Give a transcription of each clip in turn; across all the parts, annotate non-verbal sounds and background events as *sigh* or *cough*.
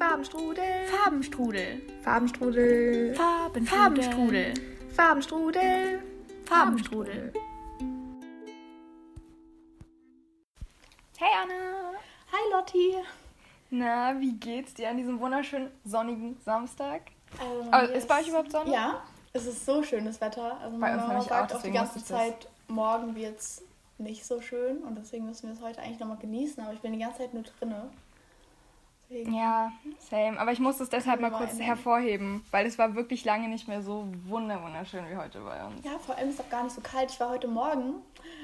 Farbenstrudel. Farbenstrudel. Farbenstrudel. Farben Farbenstrudel. Farbenstrudel. Farbenstrudel. Hey Anne. Hi Lotti. Na, wie geht's dir an diesem wunderschönen sonnigen Samstag? Ähm, hier ist bei euch überhaupt Sonne? Ja, es ist so schönes Wetter. Also Bei meine uns Mama sagt auch, auch die ganze Zeit, morgen wird's nicht so schön und deswegen müssen wir es heute eigentlich nochmal genießen. Aber ich bin die ganze Zeit nur drinne. Deswegen, Ja, same. Aber ich muss es deshalb mal kurz hervorheben, weil es war wirklich lange nicht mehr so wunder wunderschön wie heute bei uns. Ja, vor allem ist es auch gar nicht so kalt. Ich war heute Morgen,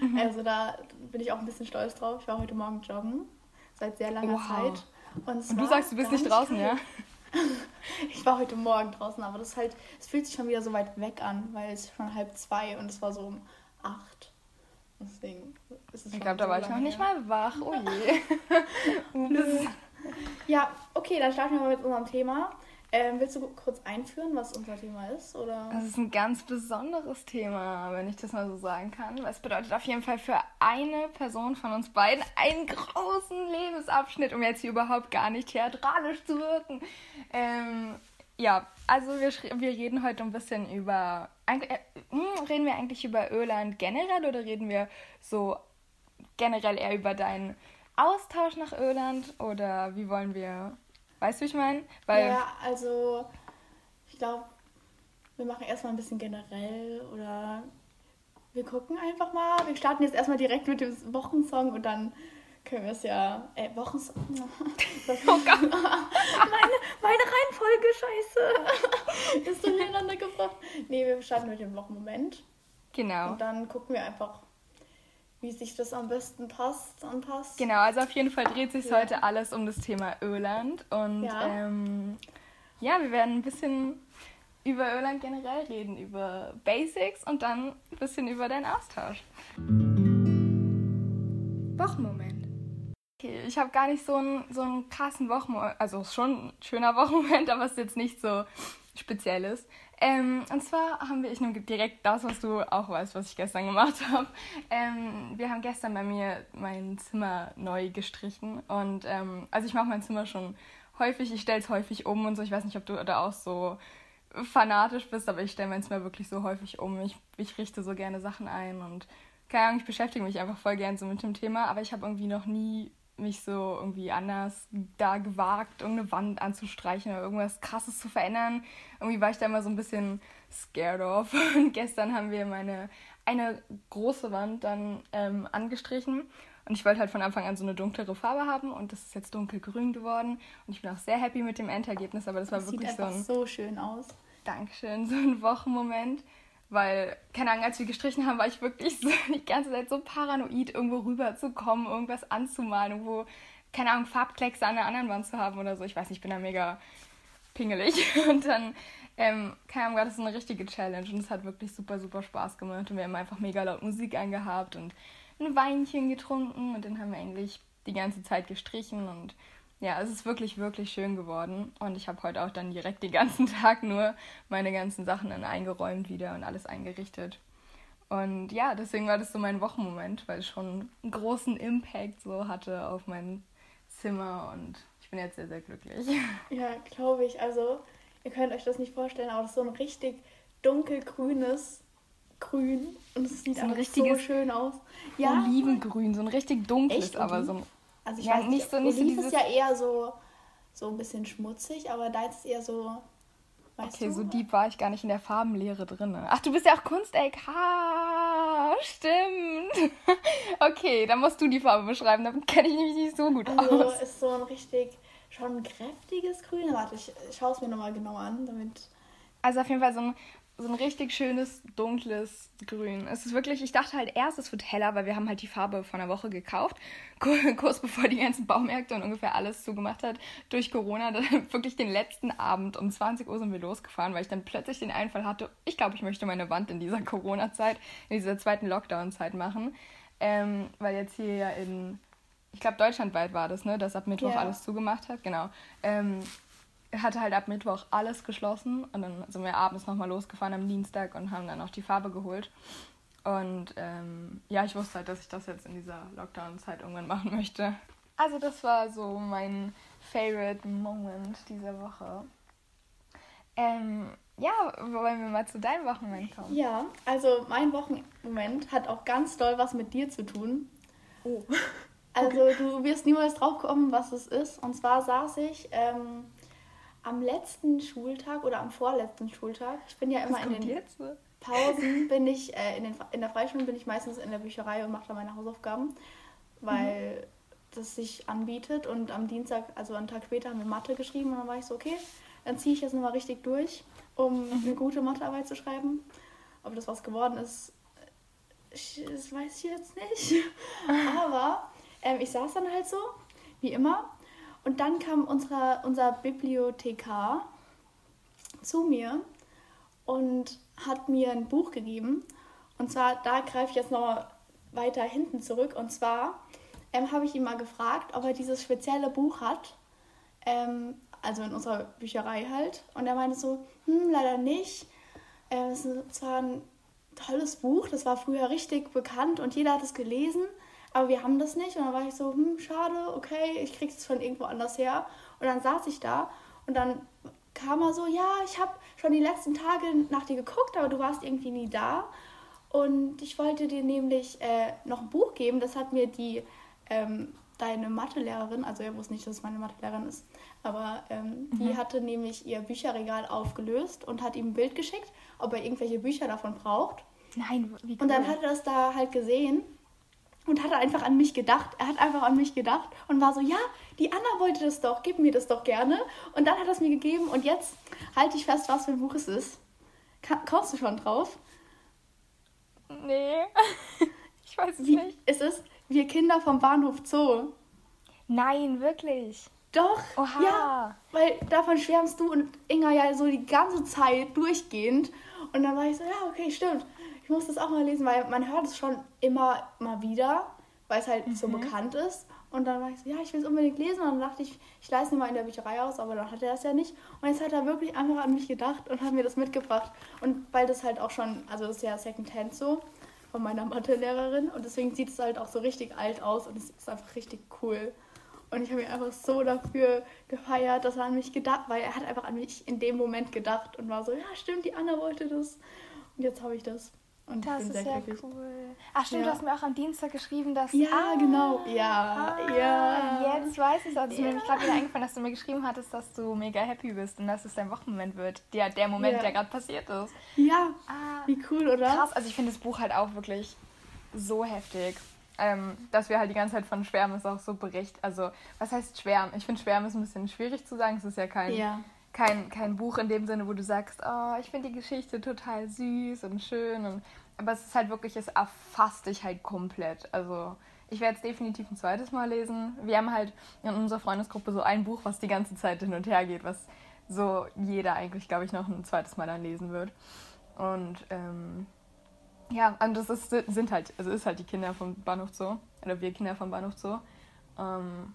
Mhm. also da bin ich auch ein bisschen stolz drauf. Ich war heute Morgen joggen, seit sehr langer Wow. Zeit. Und, Und du sagst, du bist nicht draußen, kalt. ja? *laughs* Ich war heute Morgen draußen, aber das halt, es fühlt sich schon wieder so weit weg an, weil es schon halb zwei und es war so um acht. Deswegen ist es Ich glaube, da war ich noch lange nicht her. mal wach. Oh je. *laughs* *laughs* Ja, okay, dann starten wir mal mit unserem Thema. Ähm, willst du kurz einführen, was unser Thema ist? Oder? Das ist ein ganz besonderes Thema, wenn ich das mal so sagen kann. Es bedeutet auf jeden Fall für eine Person von uns beiden einen großen Lebensabschnitt, um jetzt hier überhaupt gar nicht theatralisch zu wirken. Ähm, ja, also wir, wir reden heute ein bisschen über. Äh, hm, reden wir eigentlich über Irland generell oder reden wir so generell eher über deinen Austausch nach Irland? Oder wie wollen wir. Weißt du, wie ich meine? Weil. ja, also ich glaube, wir machen erstmal ein bisschen generell oder wir gucken einfach mal. Wir starten jetzt erstmal direkt mit dem Wochensong und dann können wir es ja. Äh, Wochensong. *laughs* Oh Gott. *laughs* meine, meine Reihenfolge, scheiße. *laughs* Ist durcheinander gebracht. Nee, wir starten mit dem Wochenmoment. Genau. Und dann gucken wir einfach, wie sich das am besten passt, anpasst. Genau, also auf jeden Fall dreht sich Ja. heute alles um das Thema Irland. Und Ja. ähm, ja, wir werden ein bisschen über Irland generell reden, über Basics und dann ein bisschen über deinen Austausch. Wochenmoment. Okay, ich habe gar nicht so einen, so einen krassen Wochenmoment, also schon ein schöner *laughs* Wochenmoment, aber es ist jetzt nicht so spezielles. Ähm, und zwar haben wir, ich nehme direkt das, was du auch weißt, was ich gestern gemacht *laughs* habe. Ähm, wir haben gestern bei mir mein Zimmer neu gestrichen und ähm, also ich mache mein Zimmer schon häufig, ich stelle es häufig um und so. Ich weiß nicht, ob du da auch so fanatisch bist, aber ich stelle mein Zimmer wirklich so häufig um. Ich, ich richte so gerne Sachen ein und keine Ahnung, ich beschäftige mich einfach voll gern so mit dem Thema, aber ich habe irgendwie noch nie mich so irgendwie anders da gewagt, irgendeine Wand anzustreichen oder irgendwas krasses zu verändern. Irgendwie war ich da immer so ein bisschen scared of. *laughs* Und gestern haben wir meine eine große Wand dann ähm, angestrichen. Und ich wollte halt von Anfang an so eine dunklere Farbe haben und das ist jetzt dunkelgrün geworden. Und ich bin auch sehr happy mit dem Endergebnis, aber das war Das sieht wirklich so einfach ein so schön aus. Dankeschön, so ein Wochenmoment. Weil, keine Ahnung, als wir gestrichen haben, war ich wirklich so *laughs* die ganze Zeit so paranoid, irgendwo rüberzukommen, irgendwas anzumalen, irgendwo, keine Ahnung, Farbkleckse an der anderen Wand zu haben oder so. Ich weiß nicht, ich bin da mega pingelig. *laughs* Und dann, ähm, keine Ahnung, war das eine richtige Challenge und es hat wirklich super, super Spaß gemacht. Und wir haben einfach mega laut Musik angehabt und ein Weinchen getrunken und dann haben wir eigentlich die ganze Zeit gestrichen und ja, es ist wirklich, wirklich schön geworden. Und ich habe heute auch dann direkt den ganzen *laughs* Tag nur meine ganzen Sachen dann eingeräumt wieder und alles eingerichtet. Und ja, deswegen war das so mein Wochenmoment, weil es schon einen großen Impact so hatte auf mein Zimmer und ich bin jetzt sehr, sehr glücklich. *laughs* Ja, glaube ich. Also, ihr könnt euch das nicht vorstellen, aber das ist so ein richtig dunkelgrünes Grün. Und es sieht So ein einfach richtiges so schön aus. Ja, Olivengrün, so ein richtig dunkles, Echt? aber so ein also ich ja, weiß nicht, so- nicht so Oliv ist dieses- ja eher so, so ein bisschen schmutzig, aber da ist es eher so, weißt Okay, du? so deep war ich gar nicht in der Farbenlehre drin. Ach, du bist ja auch Kunsteck. Ha, stimmt. *laughs* Okay, dann musst du die Farbe beschreiben. Damit kenne ich mich nicht so gut Also aus. ist so ein richtig, schon ein kräftiges Grün. Warte, ich, ich schaue es mir nochmal genau an, damit... Also auf jeden Fall so ein, so ein richtig schönes, dunkles Grün. Es ist wirklich, ich dachte halt erst, es wird heller, weil wir haben halt die Farbe vor einer Woche gekauft. *laughs* Kur- Kurz bevor die ganzen Baumärkte und ungefähr alles zugemacht hat durch Corona. *laughs* Wirklich den letzten Abend um 20 Uhr sind wir losgefahren, weil ich dann plötzlich den Einfall hatte, ich glaube, ich möchte meine Wand in dieser *laughs* Corona-Zeit, in dieser zweiten Lockdown-Zeit machen. Ähm, weil jetzt hier ja in, ich glaube, deutschlandweit war das, ne, dass ab Mittwoch Ja. alles zugemacht hat, genau. Ähm, hatte halt ab Mittwoch alles geschlossen und dann sind wir abends nochmal losgefahren am Dienstag und haben dann auch die Farbe geholt. Und ähm, ja, ich wusste halt, dass ich das jetzt in dieser Lockdown-Zeit irgendwann machen möchte. Also das war so mein Favorite Moment dieser Woche. Ähm, ja, wollen wir mal zu deinem Wochenmoment kommen? Ja, also mein Wochenmoment hat auch ganz doll was mit dir zu tun. Oh. Also du wirst niemals drauf kommen, was es ist. Und zwar saß ich ähm, am letzten Schultag oder am vorletzten Schultag. Ich bin ja immer in den jetzt? Pausen, bin ich äh, in, den, in der Freischule bin ich meistens in der Bücherei und mache da meine Hausaufgaben, weil mhm. das sich anbietet. Und am Dienstag, also einen Tag später, haben wir Mathe geschrieben und dann war ich so, okay, dann ziehe ich jetzt nochmal richtig durch, um mhm. eine gute Mathearbeit zu schreiben. Ob das was geworden ist, ich, das weiß ich jetzt nicht. *laughs* Aber ähm, ich saß dann halt so, wie immer. Und dann kam unsere, unser Bibliothekar zu mir und hat mir ein Buch gegeben. Und zwar, da greife ich jetzt noch weiter hinten zurück. Und zwar ähm, habe ich ihn mal gefragt, ob er dieses spezielle Buch hat. Ähm, also in unserer Bücherei halt. Und er meinte so, hm, leider nicht. Ähm, es ist zwar ein tolles Buch, das war früher richtig bekannt und jeder hat es gelesen, aber wir haben das nicht. Und dann war ich so, hm, schade, okay, ich krieg's von irgendwo anders her. Und dann saß ich da und dann kam er so, ja, ich habe schon die letzten Tage nach dir geguckt, aber du warst irgendwie nie da. Und ich wollte dir nämlich äh, noch ein Buch geben, das hat mir die ähm, deine Mathelehrerin, also er wusste nicht, dass es meine Mathelehrerin ist, aber ähm, mhm. die hatte nämlich ihr Bücherregal aufgelöst und hat ihm ein Bild geschickt, ob er irgendwelche Bücher davon braucht. Nein, wie cool. Und dann hat er das da halt gesehen und hat einfach an mich gedacht. Er hat einfach an mich gedacht und war so, ja, die Anna wollte das doch, gib mir das doch gerne. Und dann hat er es mir gegeben und jetzt halte ich fest, was für ein Buch es ist. kommst du schon drauf? Nee, *laughs* ich weiß es Wie, nicht. Es ist Wir Kinder vom Bahnhof Zoo. Nein, wirklich. Doch, Oha. ja, weil davon schwärmst du und Inga ja so die ganze Zeit durchgehend. Und dann war ich so, ja, okay, stimmt ich muss das auch mal lesen, weil man hört es schon immer mal wieder, weil es halt mhm. so bekannt ist. Und dann war ich so, ja, ich will es unbedingt lesen. Und dann dachte ich, ich leise es mal in der Bücherei aus, aber dann hat er das ja nicht. Und jetzt hat er wirklich einfach an mich gedacht und hat mir das mitgebracht. Und weil das halt auch schon, also das ist ja Secondhand so von meiner Mathelehrerin. Und deswegen sieht es halt auch so richtig alt aus und es ist einfach richtig cool. Und ich habe mir einfach so dafür gefeiert, dass er an mich gedacht, weil er hat einfach an mich in dem Moment gedacht und war so, ja stimmt, die Anna wollte das. Und jetzt habe ich das. Und das ist sehr ja glücklich. cool. Ach stimmt, Ja. du hast mir auch am Dienstag geschrieben, dass... Ja, ah, genau. Ja, ah, ja. Jetzt weiß ich es. Also, es ist mir Ja. nämlich gerade wieder eingefallen, dass du mir geschrieben hattest, dass du mega happy bist und dass es dein Wochenmoment wird. Der, der Moment, Ja. der gerade passiert ist. Ja, Ah, wie cool, oder? krass. Also ich finde das Buch halt auch wirklich so heftig. Ähm, dass wir halt die ganze Zeit von Schwärmen ist auch so bericht. Also, was heißt Schwärmen? Ich finde Schwärmen ist ein bisschen schwierig zu sagen. Es ist ja kein, Ja. Kein, kein Buch in dem Sinne, wo du sagst, oh, ich finde die Geschichte total süß und schön. Und, aber es ist halt wirklich, es erfasst dich halt komplett. Also ich werde es definitiv ein zweites Mal lesen. Wir haben halt in unserer Freundesgruppe so ein Buch, was die ganze Zeit hin und her geht, was so jeder eigentlich, glaube ich, noch ein zweites Mal dann lesen wird. Und ähm, ja, und das ist, sind halt, also ist halt die Kinder vom Bahnhof Zoo. Oder wir Kinder vom Bahnhof Zoo. Ähm,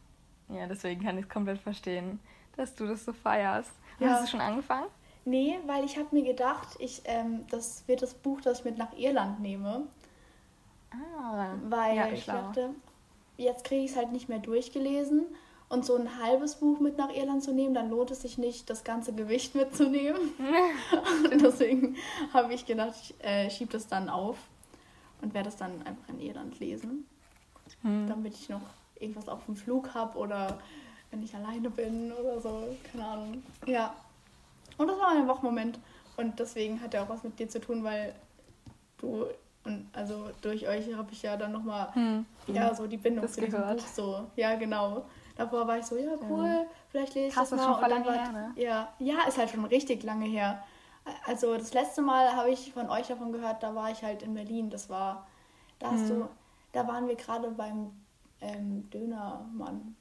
ja, deswegen kann ich es komplett verstehen, dass du das so feierst. Ja. Hast du schon angefangen? Nee, weil ich habe mir gedacht, ich, ähm, das wird das Buch, das ich mit nach Irland nehme. Ah, Weil ja, ich dachte, jetzt kriege ich es halt nicht mehr durchgelesen. Und so ein halbes Buch mit nach Irland zu nehmen, dann lohnt es sich nicht, das ganze Gewicht mitzunehmen. *laughs* Und deswegen habe ich gedacht, ich äh, schiebe das dann auf und werde es dann einfach in Irland lesen. Hm. damit ich noch irgendwas auf dem Flug habe oder wenn ich alleine bin oder so. Keine Ahnung. Ja. Und das war mein Wochenmoment. Und deswegen hat er auch was mit dir zu tun, weil du und also durch euch habe ich ja dann nochmal Hm. ja, so die Bindung Das zu diesem gehört. Buch so. Ja, genau. Davor war ich so, ja, cool, vielleicht lese ich Krass, das mal. schon voll lange her, ne? Ja, ja, ist halt schon richtig lange her. Also das letzte Mal habe ich von euch davon gehört, da war ich halt in Berlin. Das war, da hast Hm. du, da waren wir gerade beim ähm, Dönermann.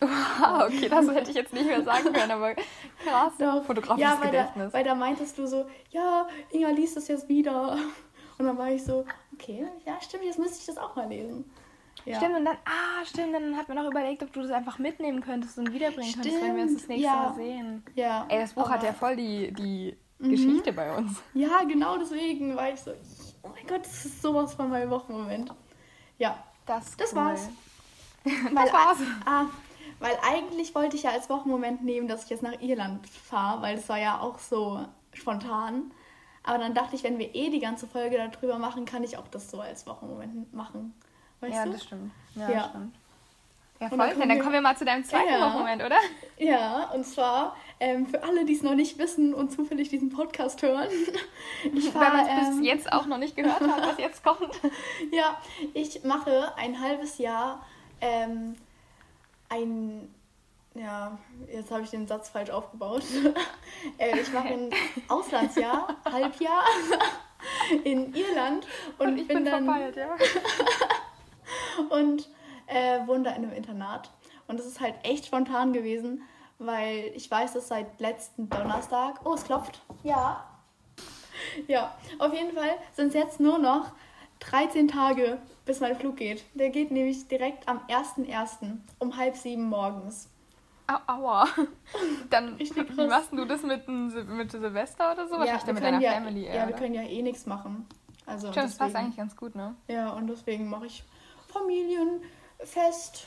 Ah, okay, das hätte ich jetzt nicht mehr sagen können, aber krass. Doch. Fotografisches ja, weil da, Gedächtnis. weil da meintest du so, ja, Inga liest das jetzt wieder. Und dann war ich so, okay, ja, stimmt, jetzt müsste ich das auch mal lesen. Ja. Stimmt, und dann, ah, stimmt, dann hat man noch überlegt, ob du das einfach mitnehmen könntest und wiederbringen könntest, wenn wir uns das Stimmt, nächste ja. Mal sehen. Ja. Ey, das Buch hat aber- ja voll die, die Mhm. Geschichte bei uns. Ja, genau deswegen war ich so, oh mein Gott, das ist sowas von meinem Wochenmoment. Ja, Das, Das cool. war's. Das war's. *laughs* Ah, weil eigentlich wollte ich ja als Wochenmoment nehmen, dass ich jetzt nach Irland fahre, weil das war ja auch so spontan. Aber dann dachte ich, wenn wir eh die ganze Folge darüber machen, kann ich auch das so als Wochenmoment machen. Weißt ja, du? das stimmt. Ja, Ja. das stimmt. Ja, voll. dann Dann, kommen wir- mal zu deinem zweiten Ja. Wochenmoment, oder? Ja, und zwar ähm, für alle, die es noch nicht wissen und zufällig diesen Podcast hören. *laughs* Ich Weil man war, es bis ähm, jetzt auch noch nicht gehört hat, was jetzt kommt. *laughs* Ja, ich mache ein halbes Jahr ähm, ein. Ja, jetzt habe ich den Satz falsch aufgebaut. *laughs* äh, ich mache *laughs* ein Auslandsjahr, Halbjahr *laughs* in Irland und, Und ich bin, bin, dann verpeilt, ja. und äh, wohne da in einem Internat. Und das ist halt echt spontan gewesen, weil ich weiß das seit letzten Donnerstag. Oh, es klopft. Ja. Ja, auf jeden Fall sind es jetzt nur noch 13 Tage, bis mein Flug geht. Der geht nämlich direkt am 1.1. um halb sieben morgens. Au, aua. *laughs* Dann, *laughs* wie machst du das mit, mit Silvester oder so? Wahrscheinlich dann mit deiner ja, Family ja, wir oder? können ja eh nichts machen. Also Stimmt, das passt deswegen- eigentlich ganz gut, ne? Ja, und deswegen mache ich Familienfest.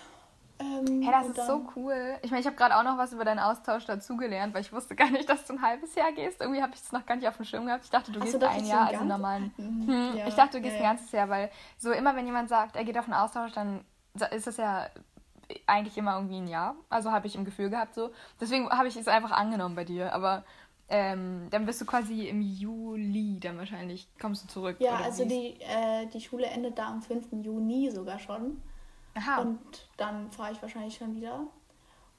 Ähm, Hey, das ist dann- so cool. Ich meine, ich habe gerade auch noch was über deinen Austausch dazugelernt, weil ich wusste gar nicht, dass du ein halbes Jahr gehst. Irgendwie habe ich es noch gar nicht auf dem Schirm gehabt. Ich dachte, du Ach so, gehst dachte ein Jahr, so ein also normalen. Hm, ja, ich dachte, du gehst ja, ein ganzes Jahr, weil so immer, wenn jemand sagt, er geht auf einen Austausch, dann ist das ja eigentlich immer irgendwie ein Jahr. Also habe ich im Gefühl gehabt so. Deswegen habe ich es einfach angenommen bei dir. Aber ähm, dann bist du quasi im Juli dann wahrscheinlich, kommst du zurück. Ja, also die, äh, die Schule endet da am 5. Juni sogar schon. Aha. Und dann fahre ich wahrscheinlich schon wieder.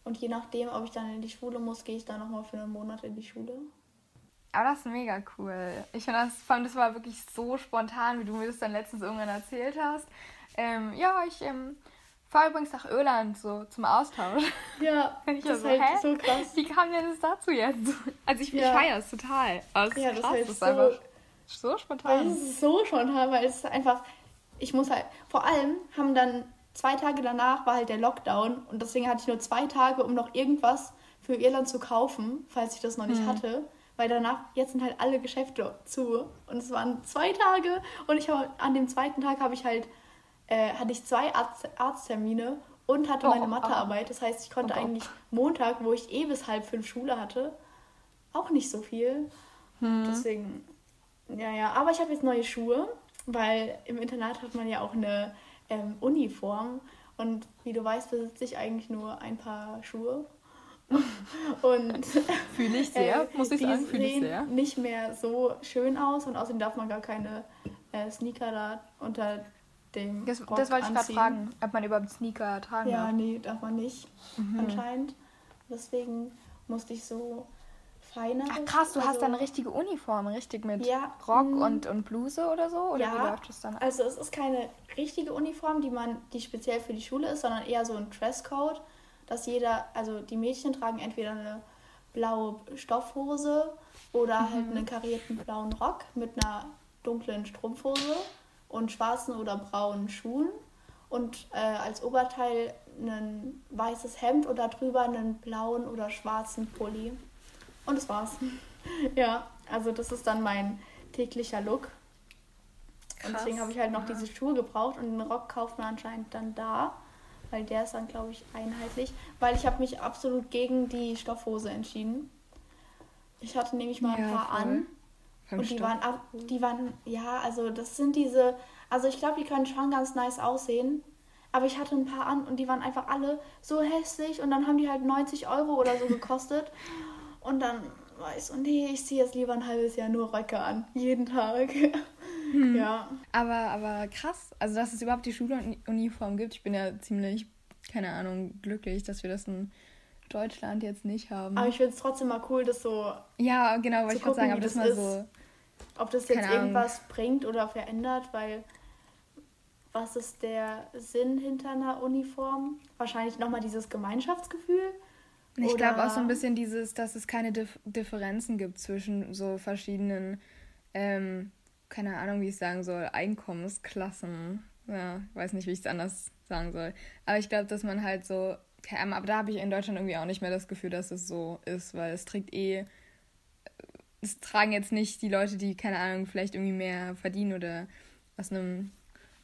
Und je nachdem, ob ich dann in die Schule muss, gehe ich dann nochmal für einen Monat in die Schule. Aber das ist mega cool. Ich finde das, vor allem das war wirklich so spontan, wie du mir das dann letztens irgendwann erzählt hast. Ähm, ja, ich ähm, fahre übrigens nach Irland so zum Austausch. Ja, *laughs* ich das so, ist halt so krass. Wie kam denn das dazu jetzt? Also ich, ich Ja. feiere es total. Aber es ist Ja, das krass, ist halt das ist so, einfach so spontan. es ist so spontan, weil es einfach, ich muss halt, vor allem haben dann zwei Tage danach war halt der Lockdown und deswegen hatte ich nur zwei Tage, um noch irgendwas für Irland zu kaufen, falls ich das noch nicht Hm. hatte. Weil danach, jetzt sind halt alle Geschäfte zu. Und es waren zwei Tage und ich habe an dem zweiten Tag habe ich halt, äh, hatte ich zwei Arzt, Arzttermine und hatte Oh, meine oh. Mathearbeit. Das heißt, ich konnte oh. eigentlich Montag, wo ich eh bis halb fünf Schule hatte, auch nicht so viel. Hm. Deswegen, ja, ja. Aber ich habe jetzt neue Schuhe, weil im Internat hat man ja auch eine ähm, Uniform. Und wie du weißt, besitze ich eigentlich nur ein paar Schuhe. *laughs* Und *laughs* Fühle ich sehr, äh, muss ich die sagen, fühle ich sehr. nicht mehr so schön aus und außerdem darf man gar keine äh, Sneaker da unter dem Das, Rock das wollte ich gerade fragen, ob man überhaupt Sneaker tragen Ja, darf. nee, darf man nicht Mhm. anscheinend. Deswegen musste ich so feiner. Ach krass, du hast also- da eine richtige Uniform, richtig mit Ja, Rock mm. und, und Bluse oder so? Oder wie Ja, läuft das dann? Also es ist keine richtige Uniform, die man, die speziell für die Schule ist, sondern eher so ein Dresscode, dass jeder, also die Mädchen tragen entweder eine blaue Stoffhose oder Mhm. halt einen karierten blauen Rock mit einer dunklen Strumpfhose und schwarzen oder braunen Schuhen und äh, als Oberteil ein weißes Hemd oder drüber einen blauen oder schwarzen Pulli. Und das war's. *laughs* ja, also das ist dann mein täglicher Look. Und Krass. deswegen habe ich halt noch diese Schuhe gebraucht und den Rock kauft man anscheinend dann da, weil der ist dann, glaube ich, einheitlich. Weil ich habe mich absolut gegen die Stoffhose entschieden. Ich hatte nämlich mal ein Ja, paar voll. an Vom und die Stoff. waren, ab, die waren, ja, also das sind diese, also ich glaube, die können schon ganz nice aussehen. Aber ich hatte ein paar an und die waren einfach alle so hässlich und dann haben die halt 90 Euro oder so *laughs* gekostet. Und dann ich so, nee, ich ziehe jetzt lieber ein halbes Jahr nur Röcke an. Jeden Tag. *laughs* Hm. Ja. Aber, aber krass, also dass es überhaupt die Schuluniform gibt. Ich bin ja ziemlich, keine Ahnung, glücklich, dass wir das in Deutschland jetzt nicht haben. Aber ich finde es trotzdem mal cool, das so, ja, genau, wollte ich gerade sagen, aber das das mal so. ob das jetzt Keine Ahnung. irgendwas bringt oder verändert, weil was ist der Sinn hinter einer Uniform? Wahrscheinlich nochmal dieses Gemeinschaftsgefühl. Ich glaube auch so ein bisschen dieses, dass es keine Dif Differenzen gibt zwischen so verschiedenen, ähm, keine Ahnung, wie ich sagen soll, Einkommensklassen. Ja, weiß nicht, wie ich es anders sagen soll. Aber ich glaube, dass man halt so, aber da habe ich in Deutschland irgendwie auch nicht mehr das Gefühl, dass es so ist, weil es trägt eh, es tragen jetzt nicht die Leute, die, keine Ahnung, vielleicht irgendwie mehr verdienen oder aus einem,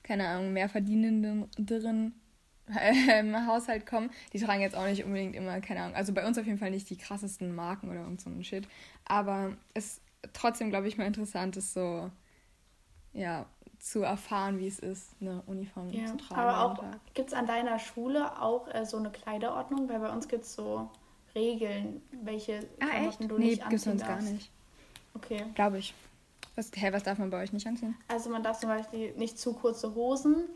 keine Ahnung, mehr verdienenderen ähm, Haushalt kommen, die tragen jetzt auch nicht unbedingt immer, keine Ahnung, also bei uns auf jeden Fall nicht die krassesten Marken oder irgend so ein Shit. Aber es ist trotzdem, glaube ich, mal interessant, ist so, ja, zu erfahren, wie es ist, eine Uniform ja, zu tragen. Aber auch, gibt es an deiner Schule auch äh, so eine Kleiderordnung? Weil bei uns gibt es so Regeln, welche ah, Klamotten du nee, nicht anziehen gibt's uns gar nicht. Okay. Glaube ich. Was, hä, was darf man bei euch nicht anziehen? Also man darf zum Beispiel nicht zu kurze Hosen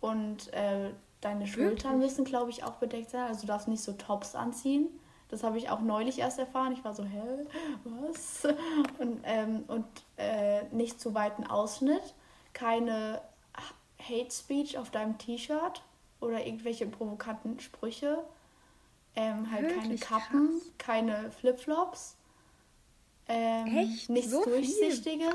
und äh, deine Schultern Wirklich? müssen, glaube ich, auch bedeckt sein. Also du darfst nicht so Tops anziehen. Das habe ich auch neulich erst erfahren. Ich war so, hä, was? Und, ähm, und äh, nicht zu weiten Ausschnitt keine Hate Speech auf deinem T-Shirt oder irgendwelche provokanten Sprüche. Ähm, halt Wirklich keine Kappen, krass. keine Flipflops. Ähm, Echt? Nichts so Durchsichtiges.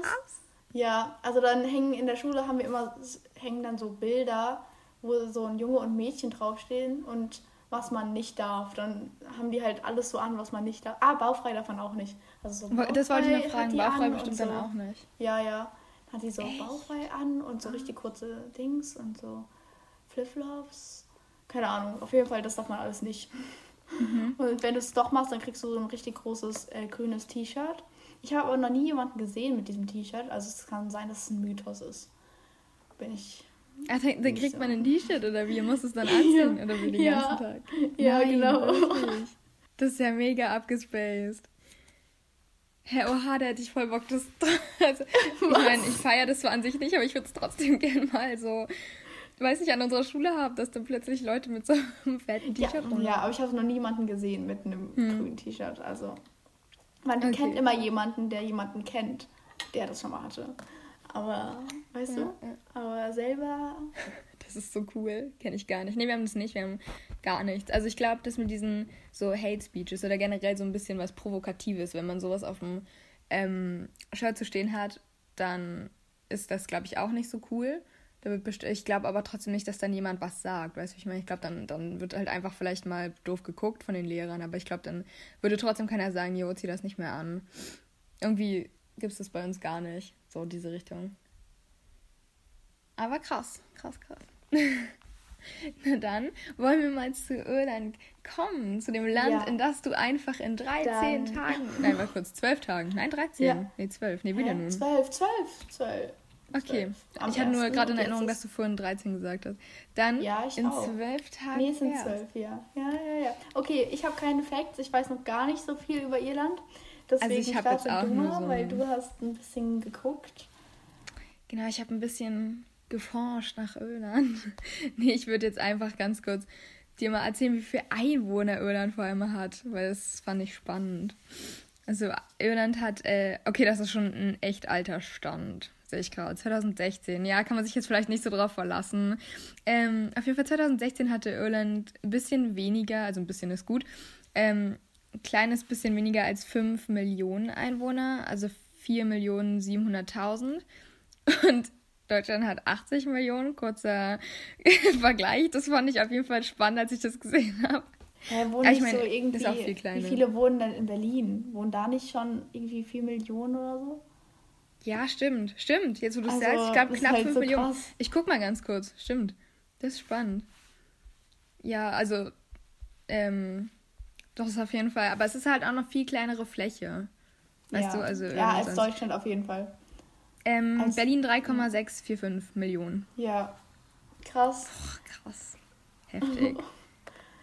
Ja, also dann hängen in der Schule haben wir immer hängen dann so Bilder, wo so ein Junge und Mädchen draufstehen und was man nicht darf. Dann haben die halt alles so an, was man nicht darf. Ah, baufrei davon auch nicht. Also so das wollte ich noch fragen, baufrei bestimmt so. dann auch nicht. Ja, ja hat die so Echt? bauchfrei an und so richtig kurze Dings und so Flipflops. Keine Ahnung, auf jeden Fall, das darf man alles nicht. Mhm. *laughs* Und wenn du es doch machst, dann kriegst du so ein richtig großes äh, grünes T-Shirt. Ich habe aber noch nie jemanden gesehen mit diesem T-Shirt, also es kann sein, dass es ein Mythos ist. Bin ich. Ach, dann, dann kriegt so. man ein T-Shirt oder wie? Muss es dann anziehen ja. oder wie den ja. ganzen Tag? Ja, Nein, genau. Wirklich. Das ist ja mega abgespaced. Hä, oha, da hätte ich voll Bock, das. *laughs* Also, ich meine, ich feiere das zwar an sich nicht, aber ich würde es trotzdem *laughs* gerne mal so, weiß nicht, an unserer Schule haben, dass dann plötzlich Leute mit so einem fetten T-Shirt ja, ja, aber ich habe noch niemanden gesehen mit einem hm. grünen T-Shirt. Also, man okay. kennt immer jemanden, der jemanden kennt, der das schon mal hatte. Aber, weißt ja, du, ja. aber selber *laughs* das ist so cool. Kenne ich gar nicht. Nee, wir haben das nicht. Wir haben gar nichts. Also ich glaube, das mit diesen so Hate Speeches oder generell so ein bisschen was Provokatives, wenn man sowas auf dem ähm, Shirt zu stehen hat, dann ist das, glaube ich, auch nicht so cool. Ich glaube aber trotzdem nicht, dass dann jemand was sagt. Weißt du, ich meine, ich glaube, dann, dann wird halt einfach vielleicht mal doof geguckt von den Lehrern, aber ich glaube, dann würde trotzdem keiner sagen, jo, zieh das nicht mehr an. Irgendwie gibt es das bei uns gar nicht, so diese Richtung. Aber krass, krass, krass. *laughs* Na dann wollen wir mal zu Irland kommen, zu dem Land, ja. in das du einfach in 13 dann. Tagen, nein, mal kurz, 12 Tagen, nein, 13, ja. nee, 12, nee, wieder nun. 12, 12, 12. Okay, 12. ich hatte nur gerade in Erinnerung, dass du vorhin 13 gesagt hast. Dann ja, ich in auch. 12 Tagen. Nee, es sind 12, ja. Ja, ja, ja. Okay, ich habe keine Facts, ich weiß noch gar nicht so viel über Irland. Deswegen also ich habe jetzt auch nur so weil du hast ein bisschen geguckt. Genau, ich habe ein bisschen geforscht nach Irland. *laughs* nee, ich würde jetzt einfach ganz kurz dir mal erzählen, wie viele Einwohner Irland vor allem hat, weil das fand ich spannend. Also Irland hat, äh, okay, das ist schon ein echt alter Stand, sehe ich gerade. 2016, ja, kann man sich jetzt vielleicht nicht so drauf verlassen. Ähm, auf jeden Fall 2016 hatte Irland ein bisschen weniger, also ein bisschen ist gut, ähm, ein kleines bisschen weniger als 5 Millionen Einwohner, also 4 Millionen 700.000. Und Deutschland hat 80 Millionen, kurzer *laughs* Vergleich. Das fand ich auf jeden Fall spannend, als ich das gesehen habe. Ja, wohnen ich meine, so irgendwie, ist auch viel kleiner. Wie viele wohnen denn in Berlin? Wohnen da nicht schon irgendwie 4 Millionen oder so? Ja, stimmt. Stimmt. Jetzt, wo du also, sagst, ich glaube knapp halt 5 so Millionen. Krass. Ich guck mal ganz kurz. Stimmt. Das ist spannend. Ja, also, ähm, doch ist auf jeden Fall. Aber es ist halt auch noch viel kleinere Fläche. Weißt ja. du, also. Ja, als Deutschland auf jeden Fall. Ähm, also, Berlin 3,645 Millionen. Ja. Krass. Oh, krass. Heftig.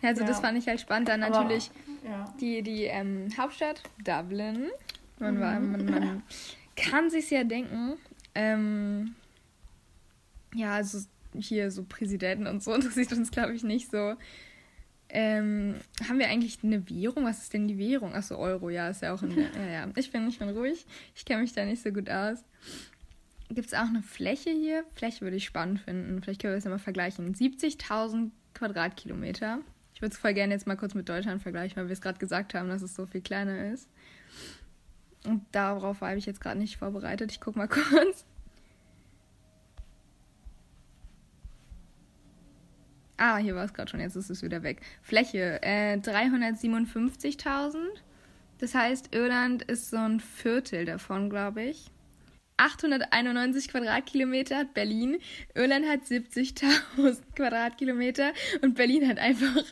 also *laughs* ja. das fand ich halt spannend. Dann natürlich Aber, ja. die, die ähm, Hauptstadt, Dublin. Man, war, mhm. man, man *laughs* kann sich's ja denken. Ähm, ja, also hier so Präsidenten und so *laughs* interessiert uns, glaube ich, nicht so. Ähm, haben wir eigentlich eine Währung? Was ist denn die Währung? Achso, Euro, ja, ist ja auch in der. *laughs* ja, ja. Ich bin, ich bin ruhig. Ich kenne mich da nicht so gut aus. Gibt es auch eine Fläche hier? Fläche würde ich spannend finden. Vielleicht können wir das ja mal vergleichen. 70.000 Quadratkilometer. Ich würde es voll gerne jetzt mal kurz mit Deutschland vergleichen, weil wir es gerade gesagt haben, dass es so viel kleiner ist. Und darauf habe ich jetzt gerade nicht vorbereitet. Ich gucke mal *laughs* kurz. Ah, hier war es gerade schon, jetzt ist es wieder weg. Fläche äh, 357.000. Das heißt, Irland ist so ein Viertel davon, glaube ich. 891 Quadratkilometer hat Berlin, Irland hat 70.000 *laughs* Quadratkilometer und Berlin hat einfach,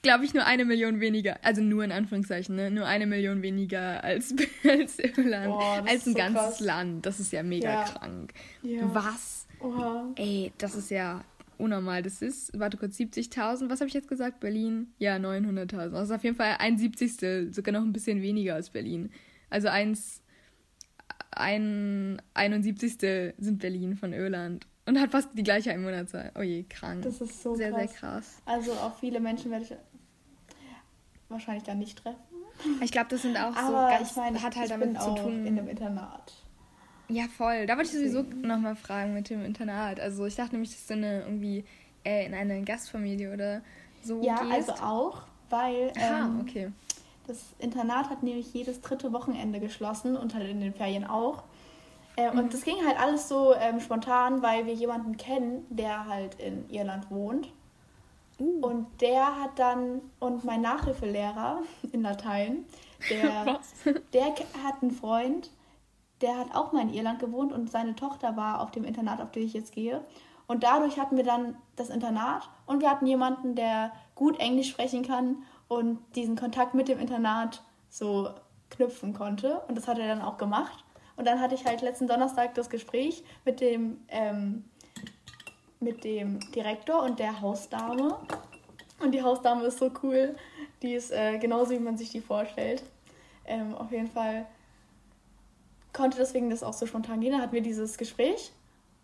glaube ich, nur eine Million weniger. Also nur in Anführungszeichen, ne? nur eine Million weniger als, *laughs* als Irland. Boah, als ein so ganzes krass. Land. Das ist ja mega ja. krank. Ja. Was? Oha. Ey, das ist ja unnormal. Das ist, warte kurz, 70.000. Was habe ich jetzt gesagt? Berlin? Ja, 900.000. Das ist auf jeden Fall ein Siebzigstel, sogar noch ein bisschen weniger als Berlin. Also eins ein 71. sind Berlin von Irland. Und hat fast die gleiche Einwohnerzahl. Oh je, krank. Das ist so sehr, krass. sehr krass. Also auch viele Menschen werde ich wahrscheinlich dann nicht treffen. Ich glaube, das sind auch Aber so ganz, ich mein, hat halt damit zu tun. in einem Internat. Ja, voll. Da wollte ich sowieso nochmal fragen mit dem Internat. Also ich dachte nämlich, dass du eine, irgendwie äh, in eine Gastfamilie oder so Ja, gehst. also auch, weil Aha, ähm, okay. Das Internat hat nämlich jedes dritte Wochenende geschlossen und halt in den Ferien auch. Äh, mhm. Und das ging halt alles so ähm, spontan, weil wir jemanden kennen, der halt in Irland wohnt. Uh. Und der hat dann, und mein Nachhilfelehrer in Latein, *laughs* der, der hat einen Freund, der hat auch mal in Irland gewohnt und seine Tochter war auf dem Internat, auf dem ich jetzt gehe. Und dadurch hatten wir dann das Internat und wir hatten jemanden, der gut Englisch sprechen kann und diesen Kontakt mit dem Internat so knüpfen konnte. Und das hat er dann auch gemacht. Und dann hatte ich halt letzten Donnerstag das Gespräch mit dem, ähm, mit dem Direktor und der Hausdame. Und die Hausdame ist so cool. Die ist äh, genauso, wie man sich die vorstellt. Ähm, auf jeden Fall konnte deswegen das auch so spontan gehen. Dann hatten wir dieses Gespräch.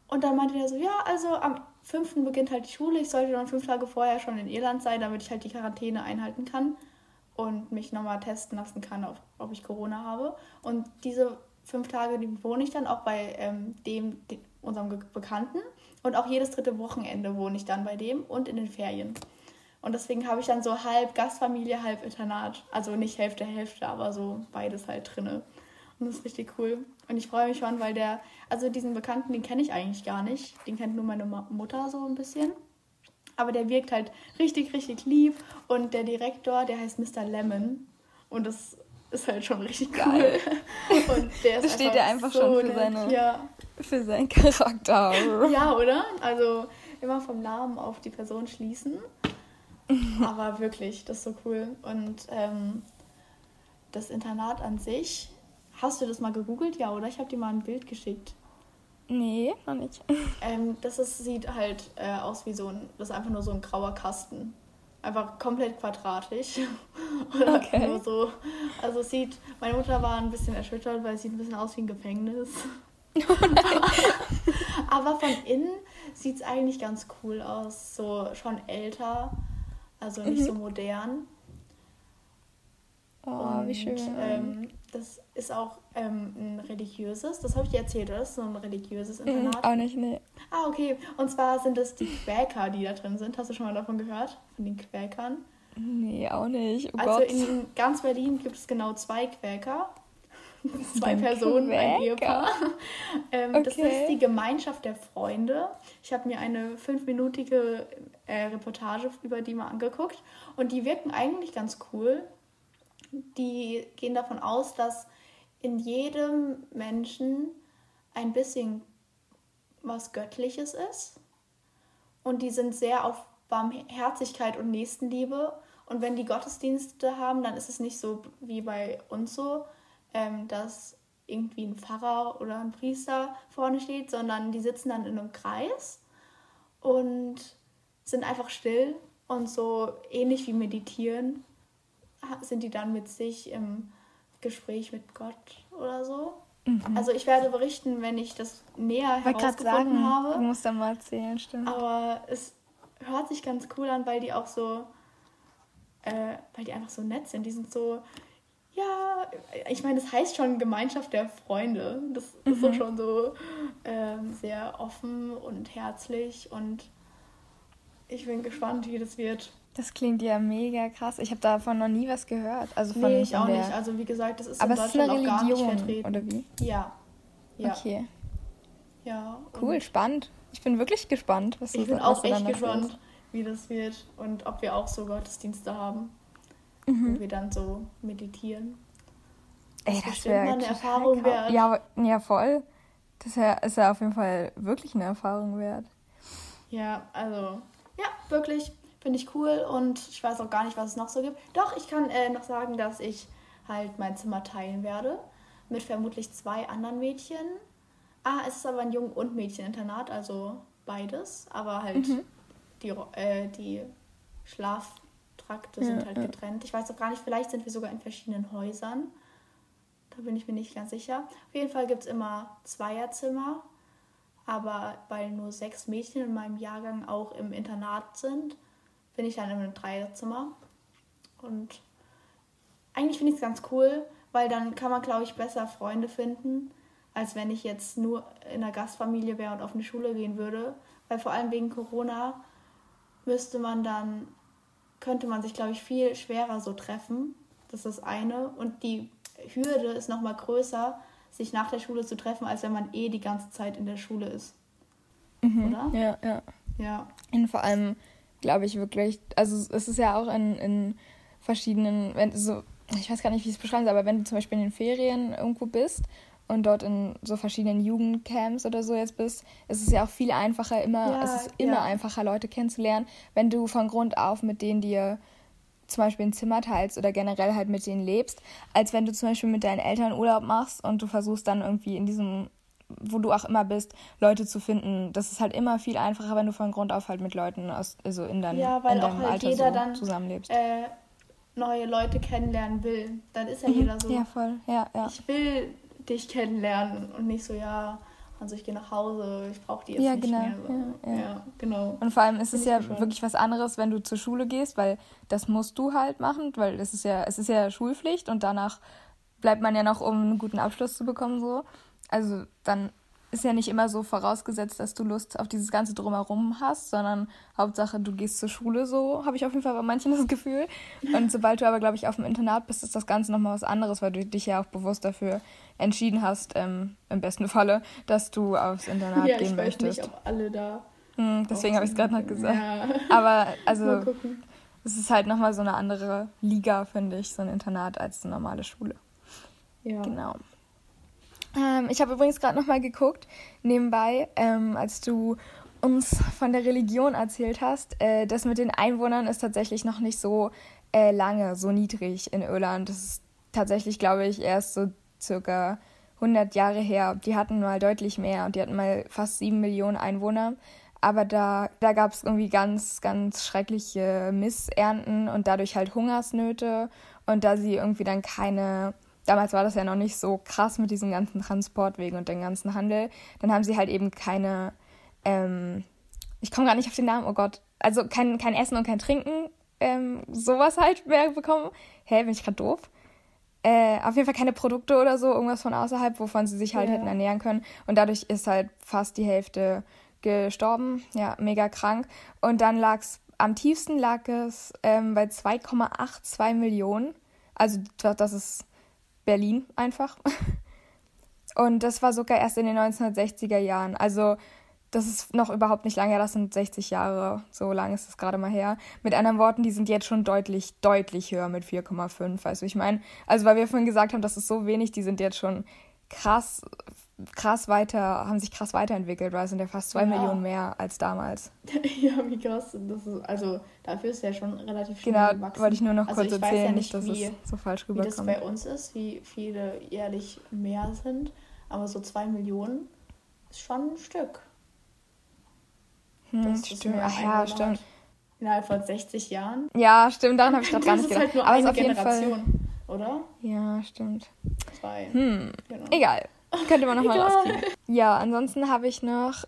Und dann meinte er so, ja, also am 5. beginnt halt die Schule. Ich sollte dann fünf Tage vorher schon in Irland sein, damit ich halt die Quarantäne einhalten kann und mich nochmal testen lassen kann, ob, ob ich Corona habe. Und diese fünf Tage, die wohne ich dann auch bei ähm, dem, dem, unserem Bekannten. Und auch jedes dritte Wochenende wohne ich dann bei dem und in den Ferien. Und deswegen habe ich dann so halb Gastfamilie, halb Internat. Also nicht Hälfte, Hälfte, aber so beides halt drinne. Und das ist richtig cool. Und ich freue mich schon, weil der, also diesen Bekannten, den kenne ich eigentlich gar nicht. Den kennt nur meine Mutter so ein bisschen. Aber der wirkt halt richtig, richtig lieb. Und der Direktor, der heißt Mr. Lemon. Und das ist halt schon richtig geil. Cool. *laughs* Und der ist steht ja einfach so schon für, seine, ja. für seinen Charakter. *laughs* Ja, oder? Also immer vom Namen auf die Person schließen. Aber wirklich, das ist so cool. Und ähm, das Internat an sich Hast du das mal gegoogelt? Ja, oder? Ich habe dir mal ein Bild geschickt. Nee, noch nicht. *laughs* Ähm, das ist, sieht halt äh, aus wie so ein, das ist einfach nur so ein grauer Kasten. Einfach komplett quadratisch. *laughs* okay. Nur so. Also es sieht, meine Mutter war ein bisschen erschüttert, weil es sieht ein bisschen aus wie ein Gefängnis. Oh. *laughs* Aber von innen sieht es eigentlich ganz cool aus. So schon älter, also nicht mhm. so modern. Oh, Und, wie schön. Ähm, das ist auch ähm, ein religiöses, das habe ich dir erzählt, oder? Das ist so ein religiöses mhm, Internat. Mm, auch nicht, nee. Ah, okay. Und zwar sind es die Quäker, die da drin sind. Hast du schon mal davon gehört? Von den Quäkern? Nee, auch nicht. Oh also Gott. in ganz Berlin gibt es genau zwei Quäker. *laughs* zwei Personen, Quäker? ein Ehepaar. ähm, okay. Das ist die Gemeinschaft der Freunde. Ich habe mir eine fünfminütige äh, Reportage über die mal angeguckt. Und die wirken eigentlich ganz cool die gehen davon aus, dass in jedem Menschen ein bisschen was Göttliches ist. Und die sind sehr auf Barmherzigkeit und Nächstenliebe. Und wenn die Gottesdienste haben, dann ist es nicht so wie bei uns so, ähm, dass irgendwie ein Pfarrer oder ein Priester vorne steht, sondern die sitzen dann in einem Kreis und sind einfach still und so ähnlich wie meditieren sind die dann mit sich im Gespräch mit Gott oder so. Mhm. Also ich werde berichten, wenn ich das näher ich herausgefunden sagen, habe. Du musst dann mal erzählen, stimmt. Aber es hört sich ganz cool an, weil die auch so, äh, weil die einfach so nett sind. Die sind so, ja, ich meine, das heißt schon Gemeinschaft der Freunde. Das mhm. ist so schon so ähm, sehr offen und herzlich und ich bin gespannt, wie das wird. Das klingt ja mega krass. Ich habe davon noch nie was gehört. Also von, nee, ich auch nicht. Also wie gesagt, das ist Aber in Deutschland ist auch gar nicht vertreten. Oder wie? Ja. ja. Okay. Ja. Cool, spannend. Ich bin wirklich gespannt, was Ich bin auch echt gespannt, ist. wie das wird und ob wir auch so Gottesdienste haben, mhm. wo wir dann so meditieren. Ey, das, das wäre eine Erfahrung wert. Ja, ja, voll. Das ist ja auf jeden Fall wirklich eine Erfahrung wert. Ja, also, ja, wirklich, finde ich cool und ich weiß auch gar nicht, was es noch so gibt. Doch, ich kann äh, noch sagen, dass ich halt mein Zimmer teilen werde mit vermutlich zwei anderen Mädchen. Ah, es ist aber ein Jungen- und Mädcheninternat, also beides, aber halt mhm. die, äh, die Schlaftrakte ja, sind halt ja. getrennt. Ich weiß auch gar nicht, vielleicht sind wir sogar in verschiedenen Häusern. Da bin ich mir nicht ganz sicher. Auf jeden Fall gibt es immer Zweierzimmer, aber weil nur sechs Mädchen in meinem Jahrgang auch im Internat sind, bin ich dann in einem Dreierzimmer. Und eigentlich finde ich es ganz cool, weil dann kann man, glaube ich, besser Freunde finden, als wenn ich jetzt nur in einer Gastfamilie wäre und auf eine Schule gehen würde. Weil vor allem wegen Corona müsste man dann, könnte man sich, glaube ich, viel schwerer so treffen. Das ist das eine. Und die Hürde ist nochmal größer, sich nach der Schule zu treffen, als wenn man eh die ganze Zeit in der Schule ist. Mhm. Oder? Ja, ja. Ja. Und vor allem glaube ich wirklich, also es ist ja auch in, in verschiedenen, wenn so ich weiß gar nicht, wie ich es beschreiben soll, aber wenn du zum Beispiel in den Ferien irgendwo bist und dort in so verschiedenen Jugendcamps oder so jetzt bist, ist es ja auch viel einfacher, immer, ja, es ist immer ja. einfacher, Leute kennenzulernen, wenn du von Grund auf mit denen dir zum Beispiel ein Zimmer teilst oder generell halt mit denen lebst, als wenn du zum Beispiel mit deinen Eltern Urlaub machst und du versuchst dann irgendwie in diesem, wo du auch immer bist, Leute zu finden. Das ist halt immer viel einfacher, wenn du von Grund auf halt mit Leuten aus, also in, dein, ja, weil in deinem halt Alter so dann, zusammenlebst. Äh, neue Leute kennenlernen will, dann ist ja mhm. jeder so. Ja, voll. Ja, ja. Ich will dich kennenlernen und nicht so, ja, also ich gehe nach Hause, ich brauche die jetzt ja, nicht genau. mehr. Ja, ja. ja, genau. Und vor allem ist es ja schon. wirklich was anderes, wenn du zur Schule gehst, weil das musst du halt machen, weil es ist ja, es ist ja Schulpflicht und danach bleibt man ja noch, um einen guten Abschluss zu bekommen, so. Also dann ist ja nicht immer so vorausgesetzt, dass du Lust auf dieses ganze Drumherum hast, sondern Hauptsache, du gehst zur Schule, so habe ich auf jeden Fall bei manchen das Gefühl. Und *laughs* sobald du aber, glaube ich, auf dem Internat bist, ist das Ganze nochmal was anderes, weil du dich ja auch bewusst dafür entschieden hast, ähm, im besten Falle, dass du aufs Internat ja, gehen möchtest. Ich weiß nicht, ob alle da... Hm, deswegen habe ich es gerade noch gesagt. Ja. Aber also, es ist halt nochmal so eine andere Liga, finde ich, so ein Internat als eine normale Schule. Ja. Genau. Ähm, ich habe übrigens gerade nochmal geguckt, nebenbei, ähm, als du uns von der Religion erzählt hast. Äh, das mit den Einwohnern ist tatsächlich noch nicht so äh, lange, so niedrig in Irland. Das ist tatsächlich, glaube ich, erst so circa 100 Jahre her. Die hatten mal deutlich mehr und die hatten mal fast 7 Millionen Einwohner. Aber da, da gab es irgendwie ganz, ganz schreckliche Missernten und dadurch halt Hungersnöte. Und da sie irgendwie dann keine damals war das ja noch nicht so krass mit diesen ganzen Transportwegen und dem ganzen Handel. Dann haben sie halt eben keine, ähm, ich komme gar nicht auf den Namen, oh Gott, also kein, kein Essen und kein Trinken, ähm, sowas halt mehr bekommen. Hä, bin ich gerade doof? Äh, auf jeden Fall keine Produkte oder so, irgendwas von außerhalb, wovon sie sich halt ja. hätten ernähren können. Und dadurch ist halt fast die Hälfte gestorben, ja, mega krank. Und dann lag es, am tiefsten lag es ähm, bei 2,82 Millionen. Also das ist Berlin einfach. *laughs* Und das war sogar erst in den 1960er Jahren. Also das ist noch überhaupt nicht lange her, das sind 60 Jahre, so lange ist es gerade mal her. Mit anderen Worten, die sind jetzt schon deutlich, deutlich höher mit 4,5. Also ich meine, also weil wir vorhin gesagt haben, das ist so wenig, die sind jetzt schon krass krass weiter, haben sich krass weiterentwickelt, weil es sind ja fast zwei ja. Millionen mehr als damals. *laughs* ja, wie krass. Das ist, also dafür ist ja schon relativ schnell Genau, gewachsen. wollte ich nur noch also kurz erzählen, ja nicht, dass wie, es so falsch rüberkommt. Wie das bei uns ist, wie viele jährlich mehr sind, aber so zwei Millionen ist schon ein Stück. Hm, das stimmt. Ach ja, stimmt. Innerhalb von 60 Jahren. Ja, stimmt, daran habe ich gerade gar *laughs* nicht gedacht. Halt nur aber eine Generation, oder? Ja, stimmt. Zwei. Hm, genau. egal. Könnte man nochmal rauskriegen. Ja, ansonsten habe ich noch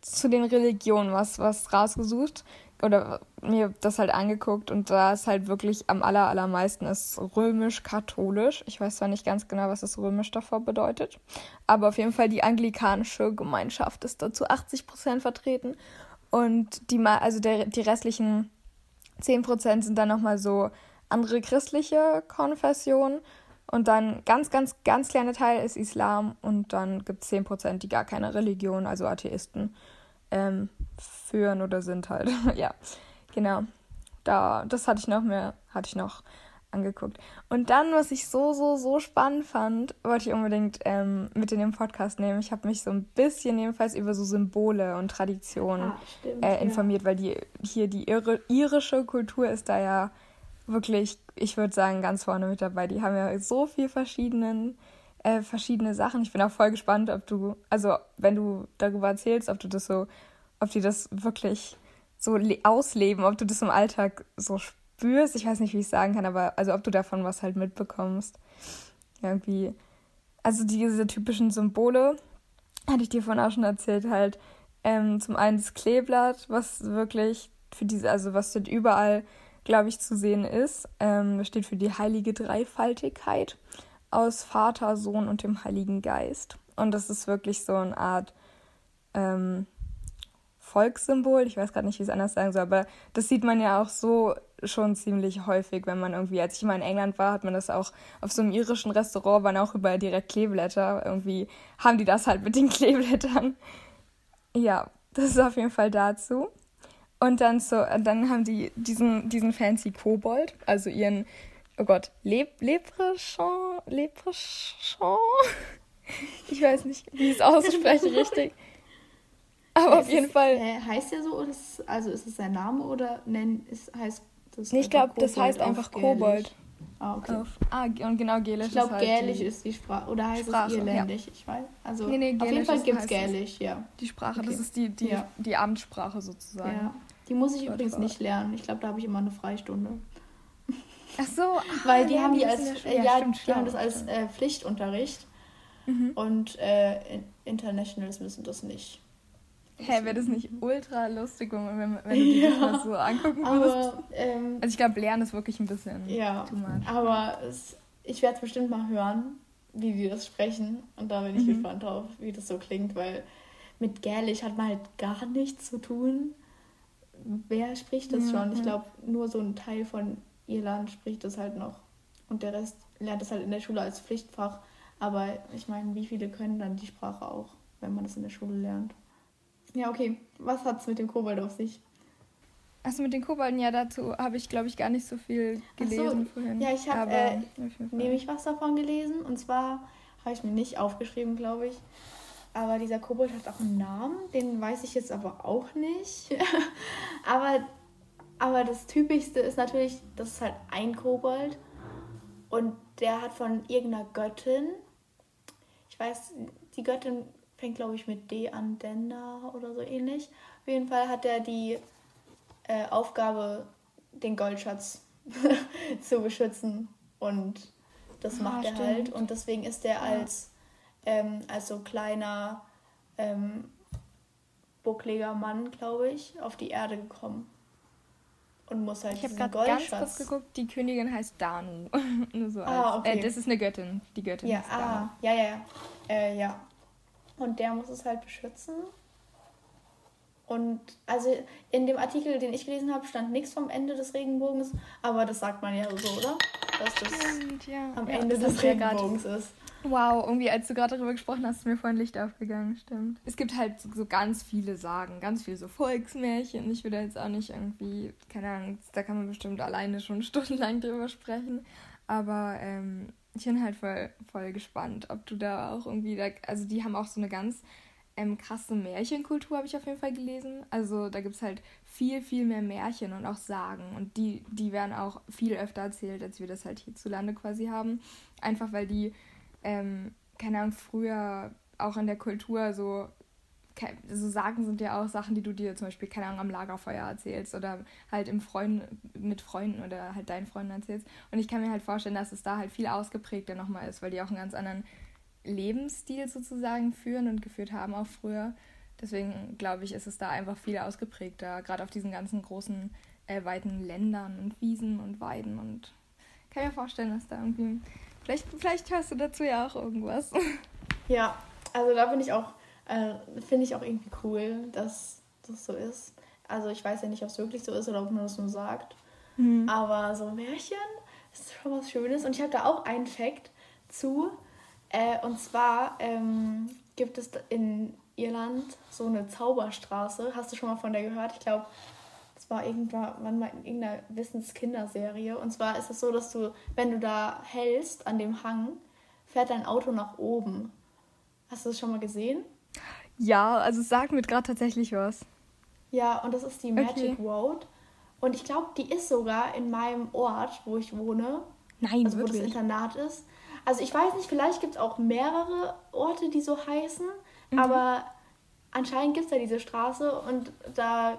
zu den Religionen was, was rausgesucht oder mir das halt angeguckt und da ist halt wirklich am aller, allermeisten ist römisch-katholisch. Ich weiß zwar nicht ganz genau, was das römisch davor bedeutet, aber auf jeden Fall die anglikanische Gemeinschaft ist dazu 80 Prozent vertreten und die, also der, die restlichen 10 Prozent sind dann nochmal so andere christliche Konfessionen und dann ganz, ganz, ganz kleiner Teil ist Islam und dann gibt es 10%, die gar keine Religion, also Atheisten, ähm, führen oder sind halt. *laughs* ja, genau. Da, das hatte ich noch mehr, hatte ich noch angeguckt. Und dann, was ich so, so, so spannend fand, wollte ich unbedingt ähm, mit in den Podcast nehmen. Ich habe mich so ein bisschen jedenfalls über so Symbole und Traditionen ah, stimmt, äh, informiert, ja. weil die hier die irische Kultur ist da ja wirklich, ich würde sagen, ganz vorne mit dabei. Die haben ja so viel verschiedenen, äh, verschiedene Sachen. Ich bin auch voll gespannt, ob du, also wenn du darüber erzählst, ob du das so, ob die das wirklich so ausleben, ob du das im Alltag so spürst. Ich weiß nicht, wie ich sagen kann, aber also ob du davon was halt mitbekommst. Irgendwie. Also diese typischen Symbole, hatte ich dir vorhin auch schon erzählt, halt. Ähm, zum einen das Kleeblatt, was wirklich für diese, also was dort überall glaube ich, zu sehen ist. Ähm, steht für die heilige Dreifaltigkeit aus Vater, Sohn und dem Heiligen Geist. Und das ist wirklich so eine Art ähm, Volkssymbol. Ich weiß gerade nicht, wie ich es anders sagen soll, aber das sieht man ja auch so schon ziemlich häufig, wenn man irgendwie, als ich mal in England war, hat man das auch auf so einem irischen Restaurant, waren auch überall direkt Kleeblätter. Irgendwie haben die das halt mit den *laughs* Kleeblättern. Ja, das ist auf jeden Fall dazu. Und dann so, dann haben die diesen, diesen fancy Kobold, also ihren, oh Gott, Le Leprechaun, Leprechaun? *laughs* Ich weiß nicht, wie ich es ausspreche *laughs* richtig. Aber auf jeden es, Fall. Äh, heißt der so, ist, also ist es sein Name oder nenn, ist, heißt das? Nee, ich glaube, das heißt einfach Kobold. Ah, okay. Auf, ah, und genau Gälisch. Ich glaube, halt Gälisch die ist die Sprache. Oder heißt Sprache, es Irländisch? Ja. Ich weiß. Also, nee, nee, auf jeden Fall gibt es Gälisch, ja. Die Sprache, okay. das ist die, die, ja. die Amtssprache sozusagen. Ja. Die muss ich übrigens nicht lernen. Ich glaube, da habe ich immer eine Freistunde. Ach so, ach, *laughs* weil die haben die als ja, ja stimmt, die haben das als äh, Pflichtunterricht mhm. und äh, Internationals müssen das nicht. Hä, hey, wäre das nicht ultra lustig, wenn, wenn du dir *laughs* ja, das mal so angucken würdest? Ähm, also ich glaube, Lernen ist wirklich ein bisschen ja, aber es, ich werde es bestimmt mal hören, wie die das sprechen und da bin ich mhm. gespannt drauf, wie das so klingt, weil mit Gälisch hat man halt gar nichts zu tun wer spricht das ja, schon? Ich glaube, nur so ein Teil von Irland spricht das halt noch. Und der Rest lernt es halt in der Schule als Pflichtfach. Aber ich meine, wie viele können dann die Sprache auch, wenn man das in der Schule lernt? Ja, okay. Was hat es mit dem Kobold auf sich? Achso, mit den Kobolden, ja, dazu habe ich, glaube ich, gar nicht so viel gelesen so, vorhin. Ja, ich habe äh, nämlich was davon gelesen. Und zwar habe ich mir nicht aufgeschrieben, glaube ich. Aber dieser Kobold hat auch einen Namen, den weiß ich jetzt aber auch nicht. *laughs* aber, aber das Typischste ist natürlich, das ist halt ein Kobold. Und der hat von irgendeiner Göttin, ich weiß, die Göttin fängt glaube ich mit D an, Denda oder so ähnlich. Auf jeden Fall hat er die äh, Aufgabe, den Goldschatz *laughs* zu beschützen. Und das ah, macht er stimmt. halt. Und deswegen ist er als ähm, als so kleiner ähm, buckliger Mann, glaube ich, auf die Erde gekommen. Und muss halt Ich habe gerade ganz kurz geguckt, die Königin heißt Danu. *laughs* Nur so ah, okay. Äh, das ist eine Göttin. Die Göttin ja, ah, Ja, ja, ja. Äh, ja. Und der muss es halt beschützen. Und also in dem Artikel, den ich gelesen habe, stand nichts vom Ende des Regenbogens, aber das sagt man ja so, oder? Dass das ja. am ja, Ende des Regenbogens ist. Wow, irgendwie, als du gerade darüber gesprochen hast, ist mir vorhin Licht aufgegangen, stimmt. Es gibt halt so ganz viele Sagen, ganz viele so Volksmärchen. Ich würde jetzt auch nicht irgendwie, keine Ahnung, da kann man bestimmt alleine schon *laughs* stundenlang drüber sprechen. Aber ähm, ich bin halt voll, voll gespannt, ob du da auch irgendwie, da, also die haben auch so eine ganz ähm, krasse Märchenkultur, habe ich auf jeden Fall gelesen. Also da gibt es halt viel, viel mehr Märchen und auch Sagen. Und die, die werden auch viel öfter erzählt, als wir das halt hierzulande quasi haben. Einfach weil die ähm, keine Ahnung, früher auch in der Kultur so, so Sagen sind ja auch Sachen, die du dir zum Beispiel, keine Ahnung, am Lagerfeuer erzählst oder halt im Freund, mit Freunden oder halt deinen Freunden erzählst. Und ich kann mir halt vorstellen, dass es da halt viel ausgeprägter nochmal ist, weil die auch einen ganz anderen Lebensstil sozusagen führen und geführt haben auch früher. Deswegen glaube ich, ist es da einfach viel ausgeprägter, gerade auf diesen ganzen großen, äh, weiten Ländern und Wiesen und Weiden und kann mir vorstellen, dass da irgendwie Vielleicht, vielleicht hörst du dazu ja auch irgendwas. *laughs* Ja, also da bin ich auch, äh, finde ich auch irgendwie cool, dass das so ist. Also ich weiß ja nicht, ob es wirklich so ist oder ob man das nur sagt. Mhm. Aber so Märchen ist schon was Schönes. Und ich habe da auch einen Fact zu. Äh, und zwar ähm, gibt es in Irland so eine Zauberstraße. Hast du schon mal von der gehört? Ich glaube, das war irgendwann mal in irgendeiner Wissenskinderserie. Und zwar ist es so, dass du, wenn du da hältst an dem Hang, fährt dein Auto nach oben. Hast du das schon mal gesehen? Ja, also sag mir gerade tatsächlich was. Ja, und das ist die Magic okay. Road. Und ich glaube, die ist sogar in meinem Ort, wo ich wohne. Nein, also wirklich? wo das Internat ist. Also ich weiß nicht, vielleicht gibt es auch mehrere Orte, die so heißen, mhm. aber anscheinend gibt es da diese Straße und da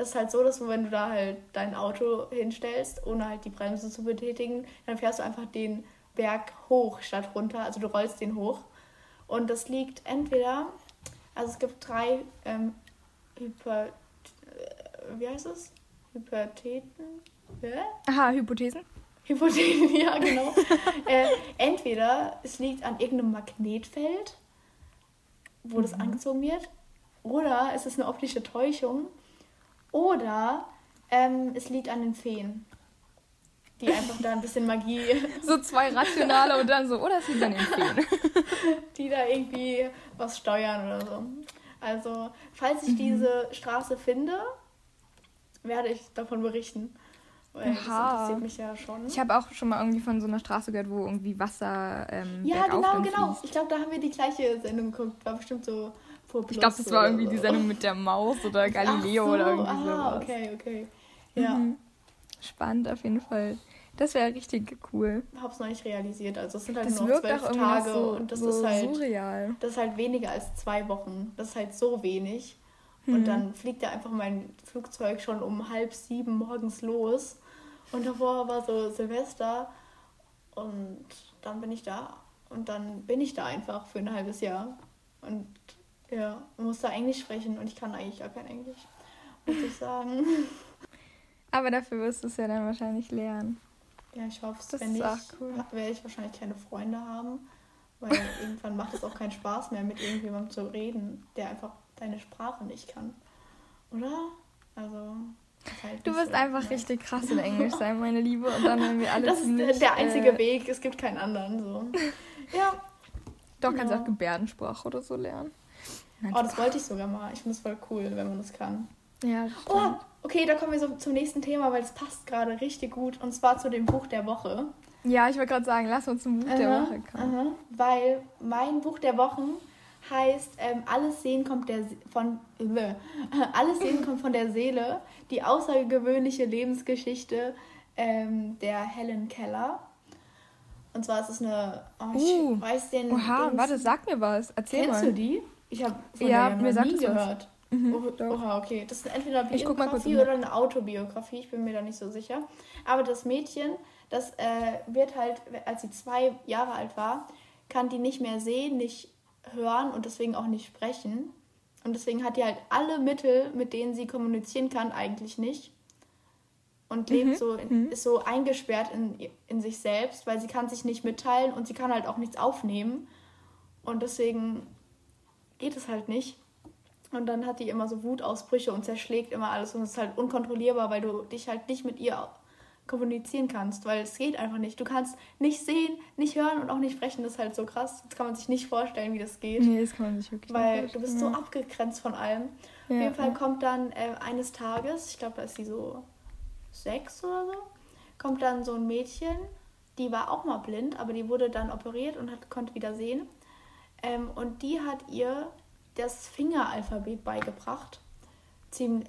ist halt so, dass du, wenn du da halt dein Auto hinstellst, ohne halt die Bremse zu betätigen, dann fährst du einfach den Berg hoch statt runter. Also du rollst den hoch. Und das liegt entweder, also es gibt drei ähm, Hyper, äh, wie heißt es? Hypotheten? Ja? Aha, Hypothesen. Hypothesen, *laughs* ja, genau. äh, entweder es liegt an irgendeinem Magnetfeld, wo mhm. das angezogen wird, oder es ist eine optische Täuschung, oder ähm, es liegt an den Feen die einfach da ein bisschen Magie. *laughs* So zwei rationale und dann so, oder es liegt an den Feen. *laughs* die da irgendwie was steuern oder so. Also, falls ich mhm. diese Straße finde, werde ich davon berichten. Weil das interessiert mich ja schon. Ich habe auch schon mal irgendwie von so einer Straße gehört, wo irgendwie Wasser. Ähm, ja, genau, genau. Fließt. Ich glaube, da haben wir die gleiche Sendung geguckt. War bestimmt so vor Ich glaube, das war irgendwie die Sendung mit der Maus oder Galileo so, oder irgendwie aha, sowas. okay, okay. Ja. Mhm. Spannend auf jeden Fall. Das wäre richtig cool. Ich habe es noch nicht realisiert. Also es sind halt das nur zwölf Tage so, und das so ist halt surreal. Das ist halt weniger als zwei Wochen. Das ist halt so wenig. Mhm. Und dann fliegt ja einfach mein Flugzeug schon um halb sieben morgens los. Und davor war so Silvester. Und dann bin ich da. Und dann bin ich da einfach für ein halbes Jahr. Und ja, muss da Englisch sprechen. Und ich kann eigentlich gar kein Englisch, muss ich sagen. *laughs* Aber dafür wirst du es ja dann wahrscheinlich lernen. Ja, ich hoffe es. Wenn nicht, cool. werde ich wahrscheinlich keine Freunde haben, weil *laughs* irgendwann macht es auch keinen Spaß mehr, mit irgendjemandem zu reden, der einfach deine Sprache nicht kann. Oder? Also. Halt du wirst so einfach mehr. richtig krass in Englisch sein, *laughs* meine Liebe, und dann werden wir alle Das ist der einzige äh, Weg, es gibt keinen anderen. So. Ja. Doch, kannst ja. auch Gebärdensprache oder so lernen. Nein, oh, das wollte ich sogar mal. Ich finde es voll cool, wenn man das kann. Ja, Oh, okay, da kommen wir so zum nächsten Thema, weil es passt gerade richtig gut. Und zwar zu dem Buch der Woche. Ja, ich wollte gerade sagen, lass uns zum Buch aha, der Woche kommen. Aha, weil mein Buch der Wochen heißt ähm, Alles Sehen kommt der von äh, *laughs* Alles Sehen kommt von der Seele, die außergewöhnliche Lebensgeschichte ähm, der Helen Keller. Und zwar ist es eine, oh, ich uh, weiß den. Oha, Dings, warte, sag mir was. Erzähl Kennst mal. du die? Ich habe ja, mir noch nie gehört. Mhm, oh, oha, okay. Das ist entweder eine Biografie oder eine Autobiografie, ich bin mir da nicht so sicher. Aber das Mädchen, das äh, wird halt, als sie zwei Jahre alt war, kann die nicht mehr sehen, nicht hören und deswegen auch nicht sprechen. Und deswegen hat die halt alle Mittel, mit denen sie kommunizieren kann, eigentlich nicht. Und lebt mhm. so, mhm. ist so eingesperrt in, in sich selbst, weil sie kann sich nicht mitteilen und sie kann halt auch nichts aufnehmen. Und deswegen geht es halt nicht. Und dann hat die immer so Wutausbrüche und zerschlägt immer alles und es ist halt unkontrollierbar, weil du dich halt nicht mit ihr kommunizieren kannst, weil es geht einfach nicht. Du kannst nicht sehen, nicht hören und auch nicht sprechen. Das ist halt so krass. Das kann man sich nicht vorstellen, wie das geht. Nee, das kann man sich wirklich Weil du bist ja. so abgegrenzt von allem. Ja, Auf jeden Fall ja. kommt dann äh, eines Tages, ich glaube, da ist sie so sechs oder so, kommt dann so ein Mädchen, die war auch mal blind, aber die wurde dann operiert und hat, konnte wieder sehen. Ähm, und die hat ihr das Fingeralphabet beigebracht.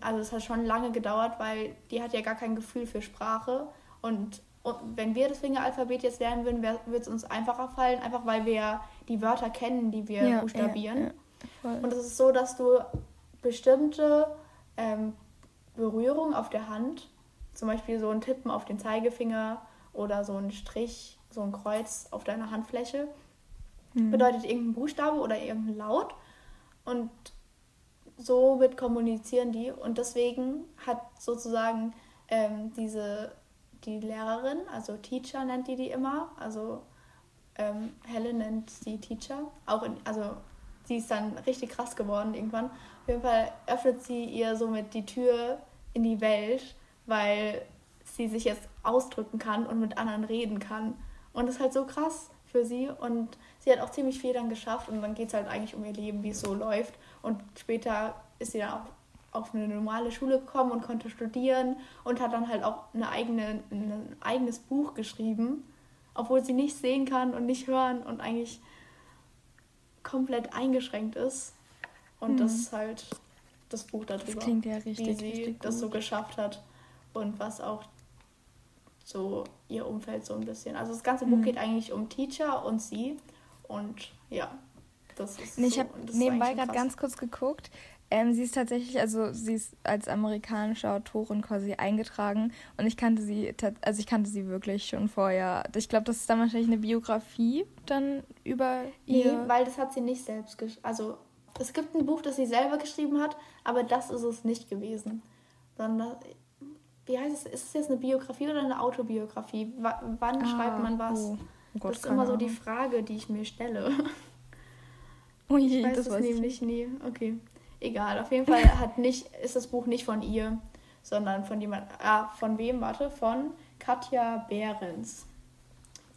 also es hat schon lange gedauert, weil die hat ja gar kein Gefühl für Sprache. Und, und wenn wir das Fingeralphabet jetzt lernen würden, würde es uns einfacher fallen, einfach weil wir die Wörter kennen, die wir ja, buchstabieren. Ja, ja, und es ist so, dass du bestimmte ähm, Berührungen auf der Hand, zum Beispiel so ein Tippen auf den Zeigefinger oder so ein Strich, so ein Kreuz auf deiner Handfläche, mhm. bedeutet irgendein Buchstabe oder irgendein Laut. Und somit kommunizieren die. Und deswegen hat sozusagen ähm, diese, die Lehrerin, also Teacher nennt die die immer, also ähm, Helen nennt sie Teacher, auch in, also sie ist dann richtig krass geworden irgendwann. Auf jeden Fall öffnet sie ihr somit die Tür in die Welt, weil sie sich jetzt ausdrücken kann und mit anderen reden kann. Und das ist halt so krass für sie und sie hat auch ziemlich viel dann geschafft und dann geht es halt eigentlich um ihr Leben, wie es so läuft. Und später ist sie dann auch auf eine normale Schule gekommen und konnte studieren und hat dann halt auch eine eigene, ein eigenes Buch geschrieben, obwohl sie nicht sehen kann und nicht hören und eigentlich komplett eingeschränkt ist. Und mhm. das ist halt das Buch darüber. Das klingt ja richtig, wie sie das so geschafft hat und was auch so ihr Umfeld so ein bisschen. Also das ganze Buch mhm. geht eigentlich um Teacher und sie und ja, das ist. Nee, ich habe nebenbei gerade ganz kurz geguckt. Ähm, sie ist tatsächlich, also sie ist als amerikanische Autorin quasi eingetragen und ich kannte sie, also ich kannte sie wirklich schon vorher. Ich glaube, das ist dann wahrscheinlich eine Biografie dann über ihr. Nee, weil das hat sie nicht selbst geschrieben. Also es gibt ein Buch, das sie selber geschrieben hat, aber das ist es nicht gewesen. Sondern, wie heißt es? Ist es jetzt eine Biografie oder eine Autobiografie? W wann ah, schreibt man was? Oh. Oh Gott, das ist immer so die Frage, die ich mir stelle. *laughs* Oh je, ich weiß das es weiß nämlich nie. Okay, egal. Auf jeden *laughs* Fall hat nicht, ist das Buch nicht von ihr, sondern von jemand. Ah, von wem? Warte, von Katja Behrens.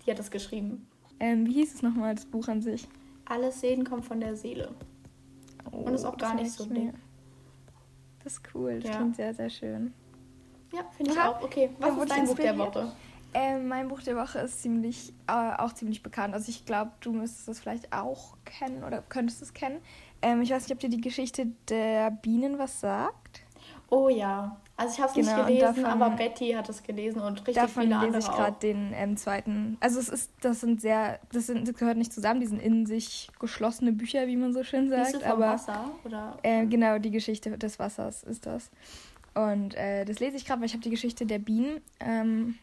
Die hat das geschrieben. Ähm, wie hieß es nochmal, das Buch an sich? Alles Sehen kommt von der Seele. Oh, Und ist auch gar nicht so dick. Das ist cool, das ja. klingt sehr, sehr schön. Ja, finde ich auch. Okay, was ist dein Buch der Woche? Ähm, mein Buch der Woche ist ziemlich, äh, auch ziemlich bekannt. Also ich glaube, du müsstest es vielleicht auch kennen oder könntest es kennen. Ähm, ich weiß nicht, ob dir die Geschichte der Bienen was sagt. Oh ja. Also ich habe es genau, nicht gelesen, davon, aber Betty hat es gelesen und richtig davon viele andere lese ich gerade den ähm, zweiten. Also es ist, das sind sehr, das, sind, das gehört nicht zusammen, die sind in sich geschlossene Bücher, wie man so schön sagt. Diese vom aber Wasser oder? Äh, genau, die Geschichte des Wassers ist das. Und äh, das lese ich gerade, weil ich habe die Geschichte der Bienen, ähm,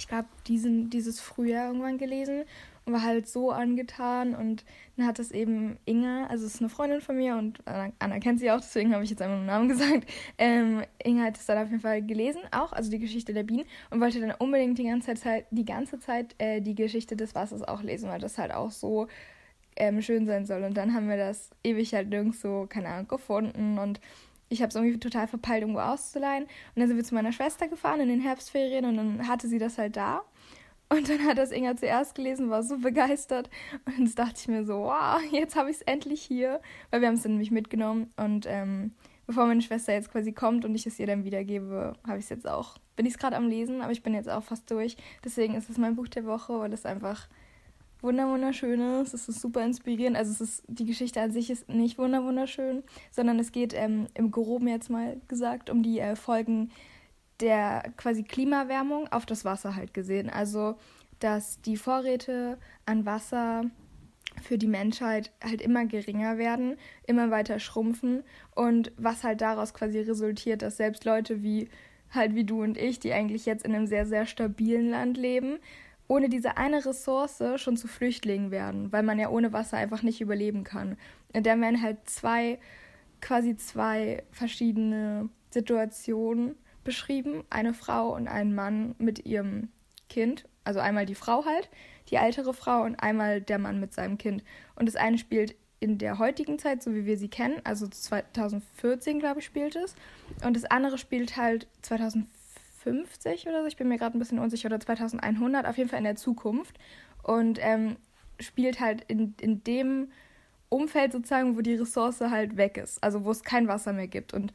ich glaube, dieses Frühjahr irgendwann gelesen und war halt so angetan. Und dann hat das eben Inga, also es ist eine Freundin von mir und Anna, kennt sie auch, deswegen habe ich jetzt einfach einen Namen *laughs* gesagt. Ähm, Inga hat es dann auf jeden Fall gelesen, auch, also die Geschichte der Bienen, und wollte dann unbedingt die ganze Zeit, die ganze Zeit äh, die Geschichte des Wassers auch lesen, weil das halt auch so ähm, schön sein soll. Und dann haben wir das ewig halt nirgendwo, keine Ahnung, gefunden und ich habe es irgendwie total verpeilt, irgendwo auszuleihen. Und dann sind wir zu meiner Schwester gefahren in den Herbstferien und dann hatte sie das halt da. Und dann hat das Inga zuerst gelesen, war so begeistert. Und dann dachte ich mir so, wow, jetzt habe ich es endlich hier. Weil wir haben es dann nämlich mitgenommen. Und ähm, bevor meine Schwester jetzt quasi kommt und ich es ihr dann wiedergebe, habe ich es jetzt auch, bin ich es gerade am Lesen, aber ich bin jetzt auch fast durch. Deswegen ist es mein Buch der Woche, weil es einfach wunderschön ist. Es ist super inspirierend. Also es ist, die Geschichte an sich ist nicht wunderschön, sondern es geht ähm, im Groben jetzt mal gesagt um die äh, Folgen der quasi Klimawärmung auf das Wasser halt gesehen. Also, dass die Vorräte an Wasser für die Menschheit halt immer geringer werden, immer weiter schrumpfen und was halt daraus quasi resultiert, dass selbst Leute wie halt wie du und ich, die eigentlich jetzt in einem sehr, sehr stabilen Land leben, ohne diese eine Ressource schon zu Flüchtlingen werden, weil man ja ohne Wasser einfach nicht überleben kann. Und dann werden halt zwei, quasi zwei verschiedene Situationen beschrieben. Eine Frau und ein Mann mit ihrem Kind. Also einmal die Frau halt, die ältere Frau und einmal der Mann mit seinem Kind. Und das eine spielt in der heutigen Zeit, so wie wir sie kennen, also 2014, glaube ich, spielt es. Und das andere spielt halt 2050 oder so, ich bin mir gerade ein bisschen unsicher, oder 2100, auf jeden Fall in der Zukunft. Und ähm, spielt halt in, in dem Umfeld sozusagen, wo die Ressource halt weg ist, also wo es kein Wasser mehr gibt. Und